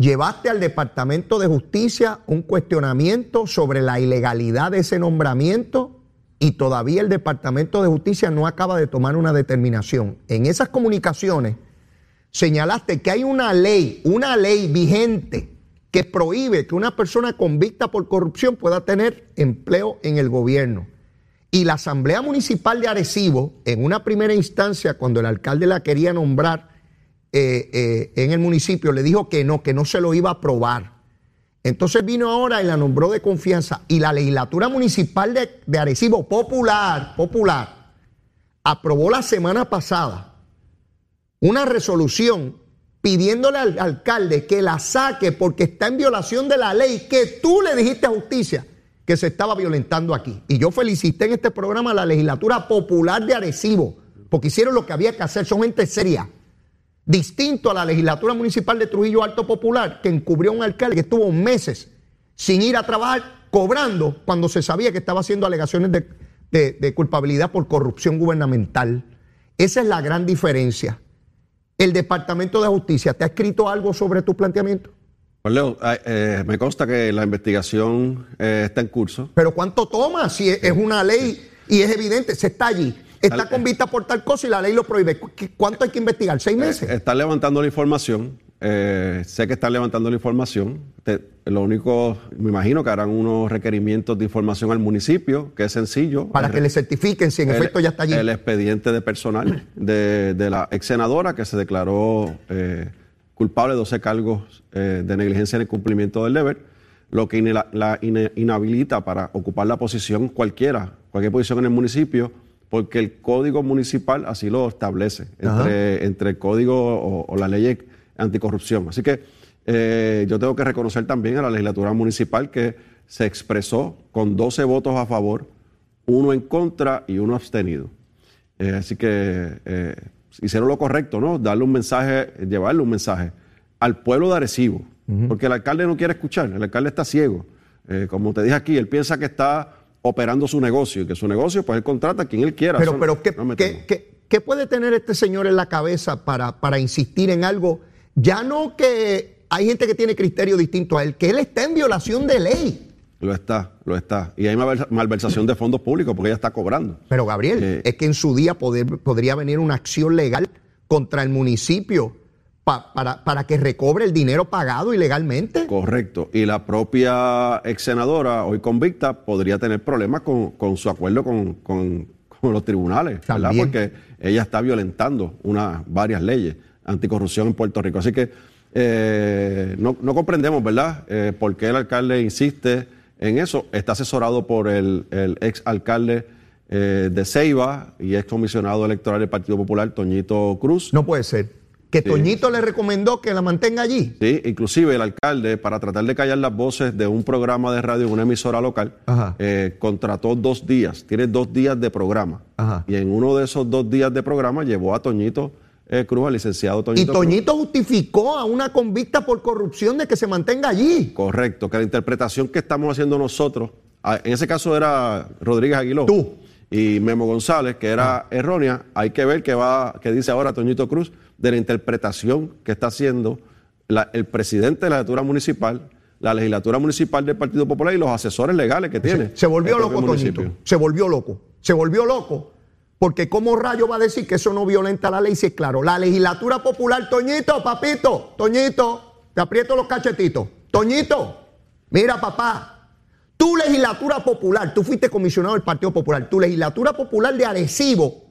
llevaste al Departamento de Justicia un cuestionamiento sobre la ilegalidad de ese nombramiento y todavía el Departamento de Justicia no acaba de tomar una determinación. En esas comunicaciones señalaste que hay una ley, una ley vigente que prohíbe que una persona convicta por corrupción pueda tener empleo en el gobierno. Y la Asamblea Municipal de Arecibo, en una primera instancia, cuando el alcalde la quería nombrar, eh, eh, en el municipio le dijo que no, que no se lo iba a aprobar. Entonces vino ahora y la nombró de confianza. Y la legislatura municipal de, de Arecibo, popular, popular, aprobó la semana pasada una resolución pidiéndole al alcalde que la saque porque está en violación de la ley que tú le dijiste a justicia que se estaba violentando aquí. Y yo felicité en este programa a la legislatura popular de Arecibo, porque hicieron lo que había que hacer, son gente seria. Distinto a la legislatura municipal de Trujillo Alto Popular, que encubrió a un alcalde que estuvo meses sin ir a trabajar, cobrando cuando se sabía que estaba haciendo alegaciones de, de- de culpabilidad por corrupción gubernamental. Esa es la gran diferencia. ¿El Departamento de Justicia te ha escrito algo sobre tu planteamiento? Pues Leo, eh, me consta que la investigación eh, está en curso. Pero ¿cuánto toma? Si es es una ley y es evidente, se está allí. Está Al- con vista por tal cosa y la ley lo prohíbe. ¿Cu- qué- ¿Cuánto hay que investigar? ¿Seis meses? Eh, están levantando la información. eh, sé que están levantando la información. Te- lo único, me imagino que harán unos requerimientos de información al municipio, que es sencillo. para El- que le certifiquen si en el- efecto ya está allí. El expediente de personal de, de la ex senadora que se declaró eh, culpable de 12 cargos eh, de negligencia en el cumplimiento del deber, lo que la inhabilita para ocupar la posición cualquiera, cualquier posición en el municipio, porque el código municipal así lo establece, entre, entre el código o, o la ley anticorrupción. Así que eh, yo tengo que reconocer también a la legislatura municipal que se expresó con 12 votos a favor, uno en contra y uno abstenido. Eh, así que eh, hicieron lo correcto, ¿no? Darle un mensaje, llevarle un mensaje al pueblo de Arecibo, porque el alcalde no quiere escuchar, el alcalde está ciego. Eh, como te dije aquí, él piensa que está operando su negocio y que su negocio, pues él contrata a quien él quiera. Pero, Eso pero ¿qué, no qué- qué- qué puede tener este señor en la cabeza para, para insistir en algo? Ya no que hay gente que tiene criterio distinto a él, que él está en violación de ley. Lo está, lo está. Y hay malversa- malversación de fondos públicos porque ella está cobrando. Pero Gabriel, Eh. es que en su día poder- podría venir una acción legal contra el municipio pa- para, para que recobre el dinero pagado ilegalmente. Correcto. Y la propia ex senadora, hoy convicta, podría tener problemas con, con su acuerdo con, con- con los tribunales, ¿verdad? Porque ella está violentando unas varias leyes anticorrupción en Puerto Rico. Así que eh, no, no comprendemos, ¿verdad?, eh, por qué el alcalde insiste en eso. Está asesorado por el, el ex alcalde eh, de Ceiba y ex comisionado electoral del Partido Popular, Toñito Cruz. No puede ser. Que Sí. Toñito le recomendó que la mantenga allí. Sí, inclusive el alcalde, para tratar de callar las voces de un programa de radio en una emisora local, eh, contrató dos días, tiene dos días de programa. Ajá. Y en uno de esos dos días de programa llevó a Toñito eh, Cruz, al licenciado Y Toñito Cruz. Toñito justificó a una convicta por corrupción de que se mantenga allí. Correcto, que la interpretación que estamos haciendo nosotros, ah, en ese caso era Rodríguez Aguiló. Tú. Y Memo González, que era errónea, hay que ver qué va, qué dice ahora Toñito Cruz de la interpretación que está haciendo la- el presidente de la legislatura municipal, la legislatura municipal del Partido Popular y los asesores legales que tiene. Se volvió loco. Toñito. Se volvió loco. Se volvió loco. Porque ¿cómo rayo va a decir que eso no violenta la ley? Si es claro, la legislatura popular, Toñito, papito, Toñito, te aprieto los cachetitos. Toñito, mira papá, tu legislatura popular, tú fuiste comisionado del Partido Popular, tu legislatura popular de Arecibo,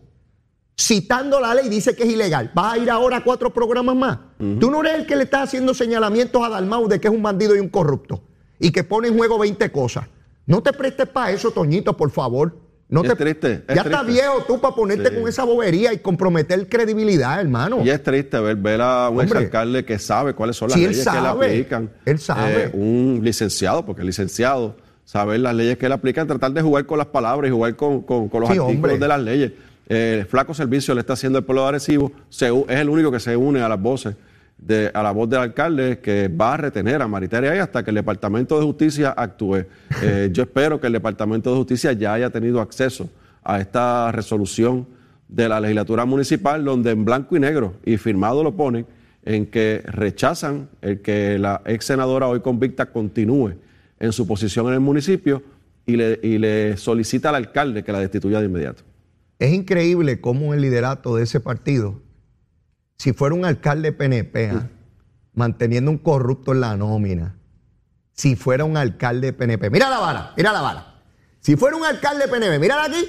citando la ley, dice que es ilegal. ¿Vas a ir ahora a cuatro programas más? Tú no eres el que le está haciendo señalamientos a Dalmau de que es un bandido y un corrupto y que pone en juego 20 cosas. No te prestes para eso, Toñito, por favor. No Es te... triste, es ya está triste. viejo tú para ponerte Sí. con esa bobería y comprometer credibilidad, hermano. Y es triste ver, ver a un exalcalde que sabe cuáles son las Sí, leyes que le aplican. Él sabe. Eh, un licenciado, porque el licenciado saber las leyes que le aplican, tratar de jugar con las palabras y jugar con, con- con los Sí, artículos hombre. de las leyes. Eh, flaco servicio le está haciendo el pueblo de Arecibo. Se es el único que se une a las voces, de, a la voz del alcalde que va a retener a Maritaria ahí hasta que el Departamento de Justicia actúe. Eh, yo espero que el Departamento de Justicia ya haya tenido acceso a esta resolución de la legislatura municipal, donde en blanco y negro y firmado lo ponen, en que rechazan el que la ex senadora hoy convicta continúe en su posición en el municipio y le, y le solicita al alcalde que la destituya de inmediato. Es increíble cómo el liderato de ese partido, si fuera un alcalde PNP, ah, manteniendo un corrupto en la nómina, si fuera un alcalde PNP, mira la vara, mira la vara. Si fuera un alcalde PNP, mírala aquí.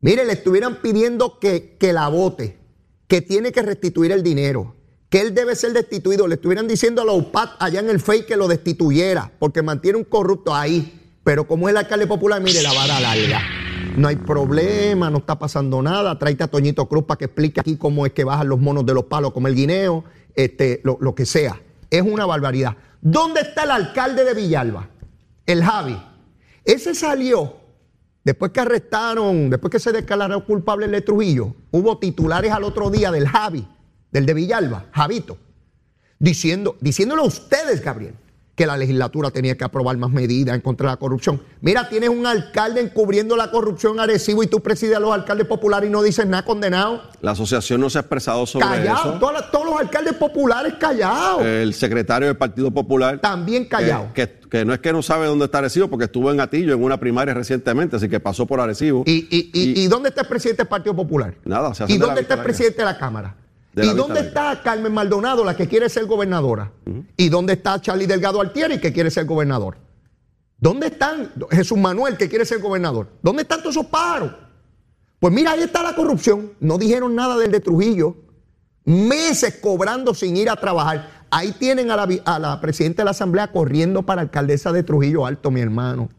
Mire, le estuvieran pidiendo que, que la vote, que tiene que restituir el dinero, que él debe ser destituido. Le estuvieran diciendo a los UPAT allá en el FEI que lo destituyera, porque mantiene un corrupto ahí. Pero como es el alcalde popular, mire la vara larga. No hay problema, no está pasando nada. Tráete a Toñito Cruz para que explique aquí cómo es que bajan los monos de los palos como el guineo, este, lo, que sea. Es una barbaridad. ¿Dónde está el alcalde de Villalba? El Javi. Ese salió Después que arrestaron, después que se declaró culpable el de Trujillo, hubo titulares al otro día del Javi, del de Villalba, Javito, diciendo, diciéndolo a ustedes, Gabriel, que la legislatura tenía que aprobar más medidas en contra de la corrupción. Mira, tienes un alcalde encubriendo la corrupción agresivo y tú presides a los alcaldes populares y no dices nada condenado. La asociación no se ha expresado sobre callado, eso. todos los alcaldes populares callados. El secretario del Partido Popular. También callado. Que, que, que, no es que no sabe dónde está Arecibo, porque estuvo en Atillo en una primaria recientemente, así que pasó por Arecibo. ¿Y, y, y, y dónde está el presidente del Partido Popular? Nada, se hace ¿Y dónde está el presidente de la Cámara? ¿Y dónde está Carmen Maldonado, la que quiere ser gobernadora? ¿Y dónde está Charlie Delgado Altieri, que quiere ser gobernador? ¿Dónde están Jesús Manuel, que quiere ser gobernador? ¿Dónde están todos esos pájaros? Pues mira, ahí está la corrupción. No dijeron nada del de Trujillo. Meses cobrando sin ir a trabajar. Ahí tienen a la, vi- a la presidenta de la Asamblea corriendo para alcaldesa de Trujillo Alto, mi hermano.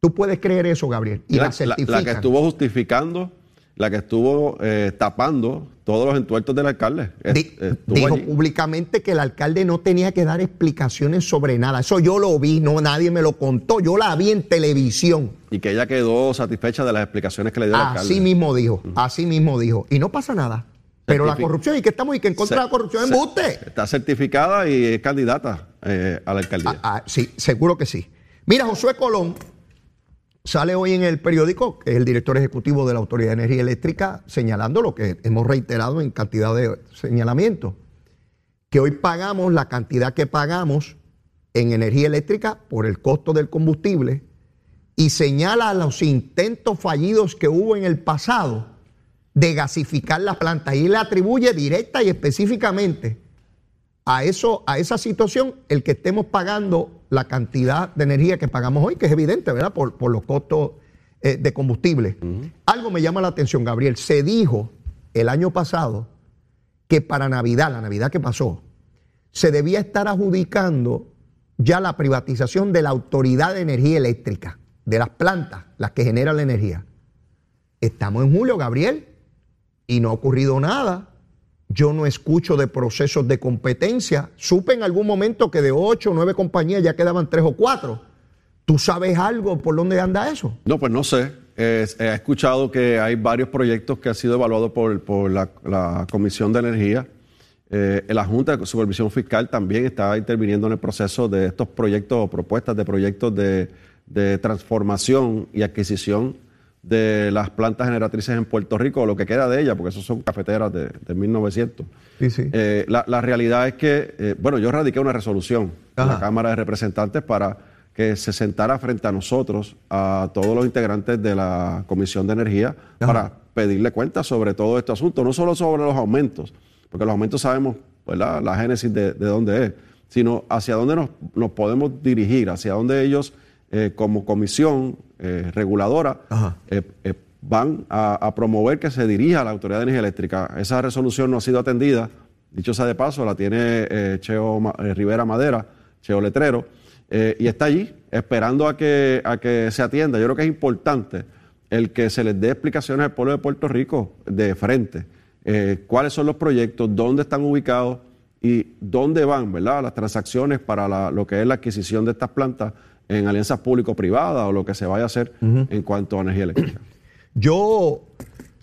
Tú puedes creer eso, Gabriel. Y la, la, la que estuvo justificando, la que estuvo eh, tapando todos los entuertos del alcalde. Di- dijo allí. públicamente que el alcalde no tenía que dar explicaciones sobre nada. Eso yo lo vi, no nadie me lo contó. Yo la vi en televisión. Y que ella quedó satisfecha de las explicaciones que le dio el alcalde. Así mismo dijo, así mismo dijo. Y no pasa nada. Pero la corrupción, y que estamos y que en contra de la corrupción, embuste. Está certificada y es candidata eh, a la alcaldía. Ah, ah, sí, seguro que sí. Mira, Josué Colón sale hoy en el periódico, que es el director ejecutivo de la Autoridad de Energía Eléctrica, señalando lo que hemos reiterado en cantidad de señalamientos, que hoy pagamos la cantidad que pagamos en energía eléctrica por el costo del combustible y señala los intentos fallidos que hubo en el pasado de gasificar las plantas y le atribuye directa y específicamente a, eso, a esa situación el que estemos pagando la cantidad de energía que pagamos hoy, que es evidente, ¿verdad? Por, por los costos eh, de combustible. Algo me llama la atención, Gabriel. Se dijo el año pasado que para Navidad, la Navidad que pasó, se debía estar adjudicando ya la privatización de la Autoridad de Energía Eléctrica, de las plantas, las que generan la energía. Estamos en julio, Gabriel, y no ha ocurrido nada. Yo no escucho de procesos de competencia. Supe en algún momento que de ocho o nueve compañías ya quedaban tres o cuatro. ¿Tú sabes algo por dónde anda eso? No, pues no sé. He escuchado que hay varios proyectos que han sido evaluados por, la, Comisión de Energía. Eh, la Junta de Supervisión Fiscal también está interviniendo en el proceso de estos proyectos o propuestas de proyectos de transformación y adquisición de las plantas generatrices en Puerto Rico, o lo que queda de ellas, porque esos son cafeteras de, de 1900. Sí, sí. Eh, la, la realidad es que, eh, bueno, yo radiqué una resolución en la Cámara de Representantes para que se sentara frente a nosotros, a todos los integrantes de la Comisión de Energía, para pedirle cuentas sobre todo este asunto, no solo sobre los aumentos, porque los aumentos sabemos ¿verdad? la génesis de, de dónde es, sino hacia dónde nos, nos podemos dirigir, hacia dónde ellos, eh, como comisión eh, reguladora, eh, van a, a promover que se dirija a la Autoridad de Energía Eléctrica. Esa resolución no ha sido atendida, dicho sea de paso, la tiene Cheo Ma- Rivera Madera, Cheo Letrero, y está allí esperando a que, a que se atienda. Yo creo que es importante el que se les dé explicaciones al pueblo de Puerto Rico de frente. Eh, cuáles son los proyectos, dónde están ubicados y dónde van, ¿verdad? Las transacciones para la- lo que es la adquisición de estas plantas en alianzas público-privadas o lo que se vaya a hacer en cuanto a energía eléctrica. Yo,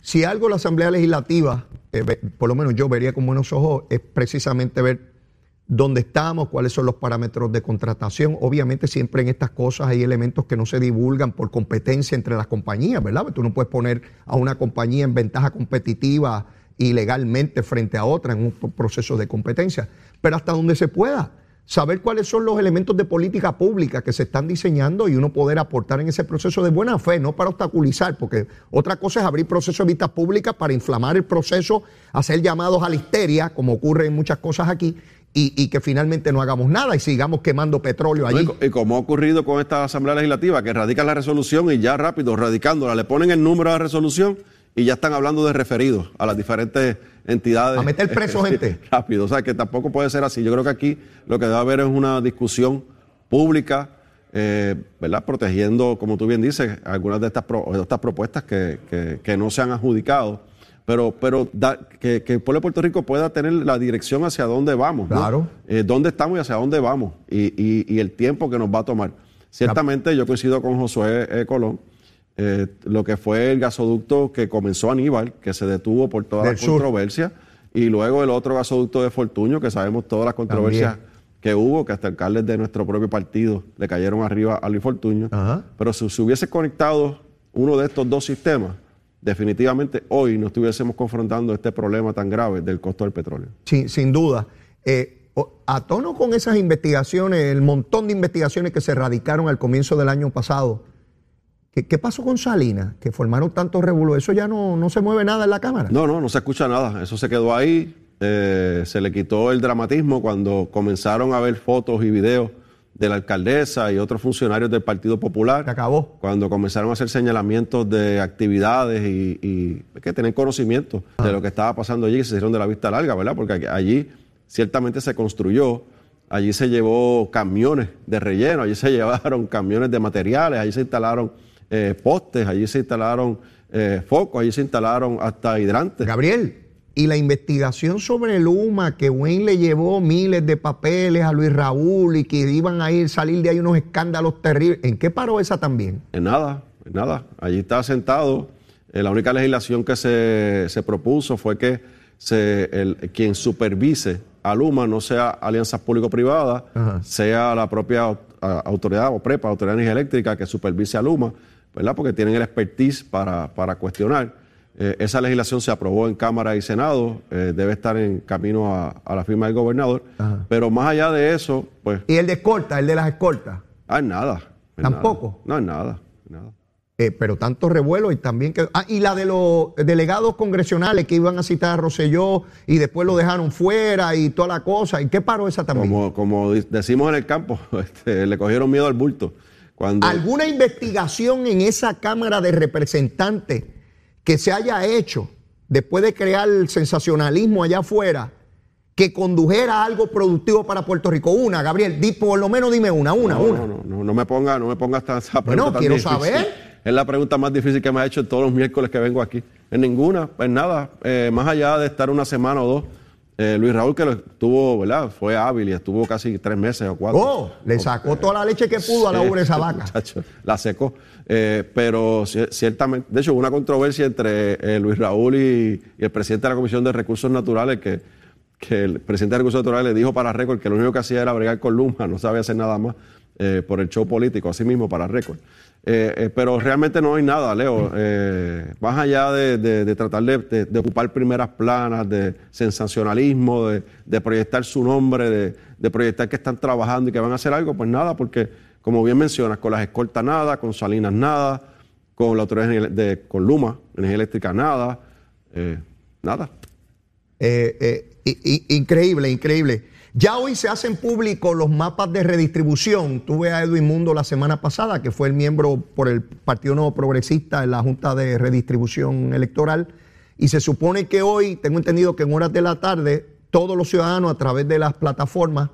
si algo la Asamblea Legislativa, eh, por lo menos yo vería con buenos ojos, es precisamente ver dónde estamos, cuáles son los parámetros de contratación. Obviamente siempre en estas cosas hay elementos que no se divulgan por competencia entre las compañías, ¿verdad? Tú no puedes poner a una compañía en ventaja competitiva ilegalmente frente a otra en un proceso de competencia, pero hasta donde se pueda. Saber cuáles son los elementos de política pública que se están diseñando y uno poder aportar en ese proceso de buena fe, no para obstaculizar, porque otra cosa es abrir procesos de vistas públicas para inflamar el proceso, hacer llamados a la histeria, como ocurre en muchas cosas aquí, y, y que finalmente no hagamos nada y sigamos quemando petróleo allí. Y como ha ocurrido con esta Asamblea Legislativa, que radican la resolución y ya rápido, radicándola, le ponen el número de la resolución y ya están hablando de referidos a las diferentes entidades. A meter preso gente. Rápido, o sea que tampoco puede ser así. Yo creo que aquí lo que debe haber es una discusión pública, eh, ¿verdad? Protegiendo, como tú bien dices, algunas de estas, de estas propuestas que, que, no se han adjudicado, pero, pero que, el pueblo de Puerto Rico pueda tener la dirección hacia dónde vamos. Claro. Eh, dónde estamos y hacia dónde vamos y, y, el tiempo que nos va a tomar. Ciertamente yo coincido con Josué eh, lo que fue el gasoducto que comenzó Aníbal, que se detuvo por toda la controversia, y luego el otro gasoducto de Fortuño, que sabemos todas las controversias que hubo, que hasta alcaldes de nuestro propio partido le cayeron arriba a Luis Fortuño. Pero si se hubiese conectado uno de estos dos sistemas, definitivamente hoy no estuviésemos confrontando este problema tan grave del costo del petróleo. Sí, sin duda. Eh, a tono con esas investigaciones, el montón de investigaciones que se radicaron al comienzo del año pasado, ¿qué, pasó con Salinas? Que formaron tantos revuelos. ¿Eso ya no, no se mueve nada en la Cámara? No, no, no se escucha nada. Eso se quedó ahí eh, se le quitó el dramatismo cuando comenzaron a ver fotos y videos de la alcaldesa y otros funcionarios del Partido Popular. Se acabó. Cuando comenzaron a hacer señalamientos de actividades y, que tener conocimiento de lo que estaba pasando allí, se hicieron de la vista larga, ¿verdad? Porque allí ciertamente se construyó, allí se llevó camiones de relleno, allí se llevaron camiones de materiales, allí se instalaron eh, postes, allí se instalaron eh, focos, allí se instalaron hasta hidrantes. Gabriel, y la investigación sobre el UMA, que Wayne le llevó miles de papeles a Luis Raúl y que iban a ir salir de ahí unos escándalos terribles, ¿en qué paró esa también? En nada, en nada. Allí está sentado. Eh, la única legislación que se, propuso fue que se, el, quien supervise al UMA no sea alianzas público-privadas, sea la propia autoridad o prepa, Autoridad de Energía Eléctrica, que supervise al UMA, ¿verdad? Porque tienen el expertise para, para cuestionar. Eh, esa legislación se aprobó en Cámara y Senado, eh, debe estar en camino a, la firma del gobernador. Pero más allá de eso, pues. ¿Y el de escolta, el de las escoltas? Ah, nada. ¿Tampoco? No, es nada. nada. Eh, pero tanto revuelo y también que. Ah, y la de los delegados congresionales que iban a citar a Roselló y después lo dejaron fuera y toda la cosa. ¿Y qué paró esa también? Como, como decimos en el campo, este, le cogieron miedo al bulto. Cuando... ¿Alguna investigación en esa Cámara de Representantes? que se haya hecho después de crear el sensacionalismo allá afuera que condujera a algo productivo para Puerto Rico? Una, Gabriel, di, por lo menos dime una, una, no, una. No, no, no, me ponga, no me ponga hasta esa pregunta. Bueno, quiero saber. Es la pregunta más difícil que me ha hecho todos los miércoles que vengo aquí. En ninguna, pues nada, eh, más allá de estar una semana o dos eh, Luis Raúl que lo estuvo, ¿verdad? Fue hábil y estuvo casi tres meses o cuatro. Oh, le sacó toda la leche que pudo a la ubre esa vaca. Muchacho, la secó. Eh, pero ciertamente, de hecho, hubo una controversia entre eh, Luis Raúl y, el presidente de la Comisión de Recursos Naturales que, que el presidente de Recursos Naturales le dijo para récord que lo único que hacía era bregar con Luma, no sabía hacer nada más por el show político, así mismo para récord. Eh, eh, pero realmente no hay nada, Leo. Eh, más allá de, tratar de, ocupar primeras planas, de sensacionalismo, de, proyectar su nombre, de, proyectar que están trabajando y que van a hacer algo, pues nada, porque como bien mencionas, con las escoltas nada, con Salinas nada, con la autoridad de, con Luma, energía eléctrica nada, nada. Increíble, increíble. Ya hoy se hacen públicos los mapas de redistribución. Tuve a Edwin Mundo la semana pasada, que fue el miembro por el Partido Nuevo Progresista en la Junta de Redistribución Electoral. Y se supone que hoy, tengo entendido que en horas de la tarde, todos los ciudadanos a través de las plataformas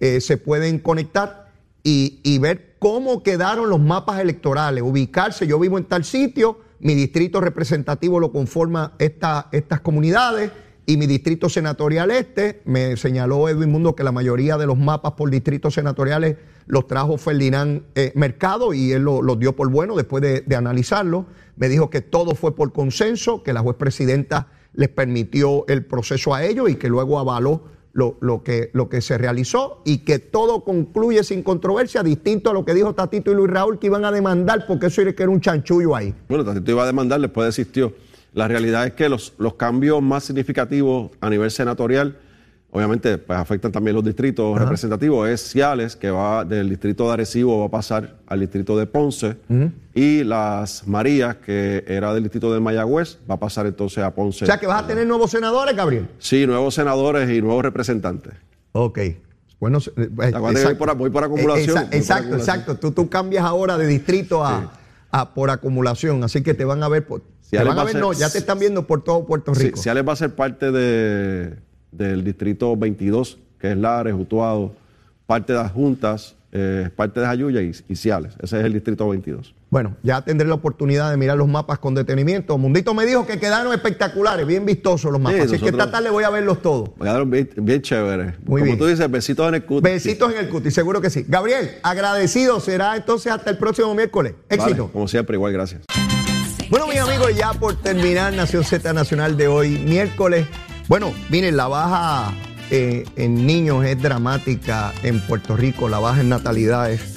eh, se pueden conectar y, ver cómo quedaron los mapas electorales, ubicarse. Yo vivo en tal sitio, mi distrito representativo lo conforma estas comunidades y mi distrito senatorial este, me señaló Edwin Mundo que la mayoría de los mapas por distritos senatoriales los trajo Ferdinand eh, Mercado y él los dio por bueno después de, analizarlo. Me dijo que todo fue por consenso, que la juez presidenta les permitió el proceso a ellos y que luego avaló lo, que, lo que se realizó y que todo concluye sin controversia, distinto a lo que dijo Tatito y Luis Raúl que iban a demandar porque eso era que era un chanchullo ahí. Bueno, Tatito iba a demandar, después desistió. La realidad es que los, los cambios más significativos a nivel senatorial, obviamente, pues afectan también los distritos representativos. Es Ciales, que va del distrito de Arecibo, va a pasar al distrito de Ponce. Y las Marías, que era del distrito de Mayagüez, va a pasar entonces a Ponce. O sea que vas a tener nuevos senadores, Gabriel. Sí, nuevos senadores y nuevos representantes. Ok. Bueno, eh, voy, por, voy por acumulación. Exacto, exacto. Tú, tú cambias ahora de distrito a, por acumulación, así que te van a ver. Si Alex van va a ver, ser- no, ya te están viendo por todo Puerto Si, Rico. si Alex va a ser parte de, del distrito 22, que es Lares, Utuado, parte de las juntas, eh, parte de Jayuya y, y Ciales. Ese es el distrito 22. Bueno, ya tendré la oportunidad de mirar los mapas con detenimiento. Mundito me dijo que quedaron espectaculares, bien vistosos los mapas. Sí, Así es que nosotros- esta tarde voy a verlos todos. Quedaron bien, bien chéveres. Muy Como bien. tú dices, besitos en el cutis. Besitos en el cutis, seguro que sí. Gabriel, agradecido. Será entonces hasta el próximo miércoles. Vale, Éxito. como siempre, igual, gracias. Bueno, mis amigos, ya por terminar Nación Z Nacional de hoy, miércoles. Bueno, miren, la baja eh, en niños es dramática en Puerto Rico, la baja en natalidades.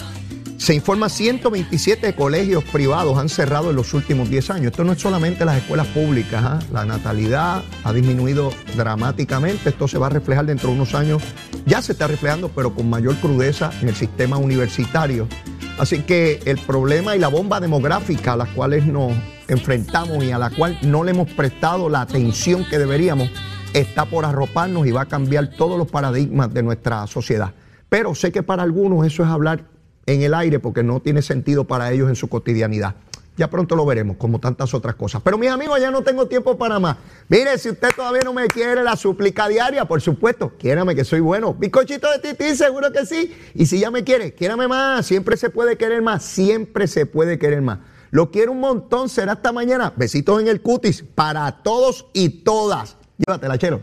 Se informa 127 colegios privados han cerrado en los últimos 10 años. Esto no es solamente las escuelas públicas. ¿ah? La natalidad ha disminuido dramáticamente. Esto se va a reflejar dentro de unos años. Ya se está reflejando, pero con mayor crudeza en el sistema universitario. Así que el problema y la bomba demográfica a las cuales nos enfrentamos y a la cual no le hemos prestado la atención que deberíamos está por arroparnos y va a cambiar todos los paradigmas de nuestra sociedad. Pero sé que para algunos eso es hablar en el aire porque no tiene sentido para ellos en su cotidianidad. Ya pronto lo veremos, como tantas otras cosas. Pero mis amigos, ya no tengo tiempo para más. Mire, si usted todavía no me quiere la súplica diaria, por supuesto, quiérame que soy bueno. Bizcochito de tití, seguro que sí. Y si ya me quiere, quiérame más. Siempre se puede querer más. Siempre se puede querer más. Lo quiero un montón. Será hasta mañana. Besitos en el cutis para todos y todas. Llévatela, chero.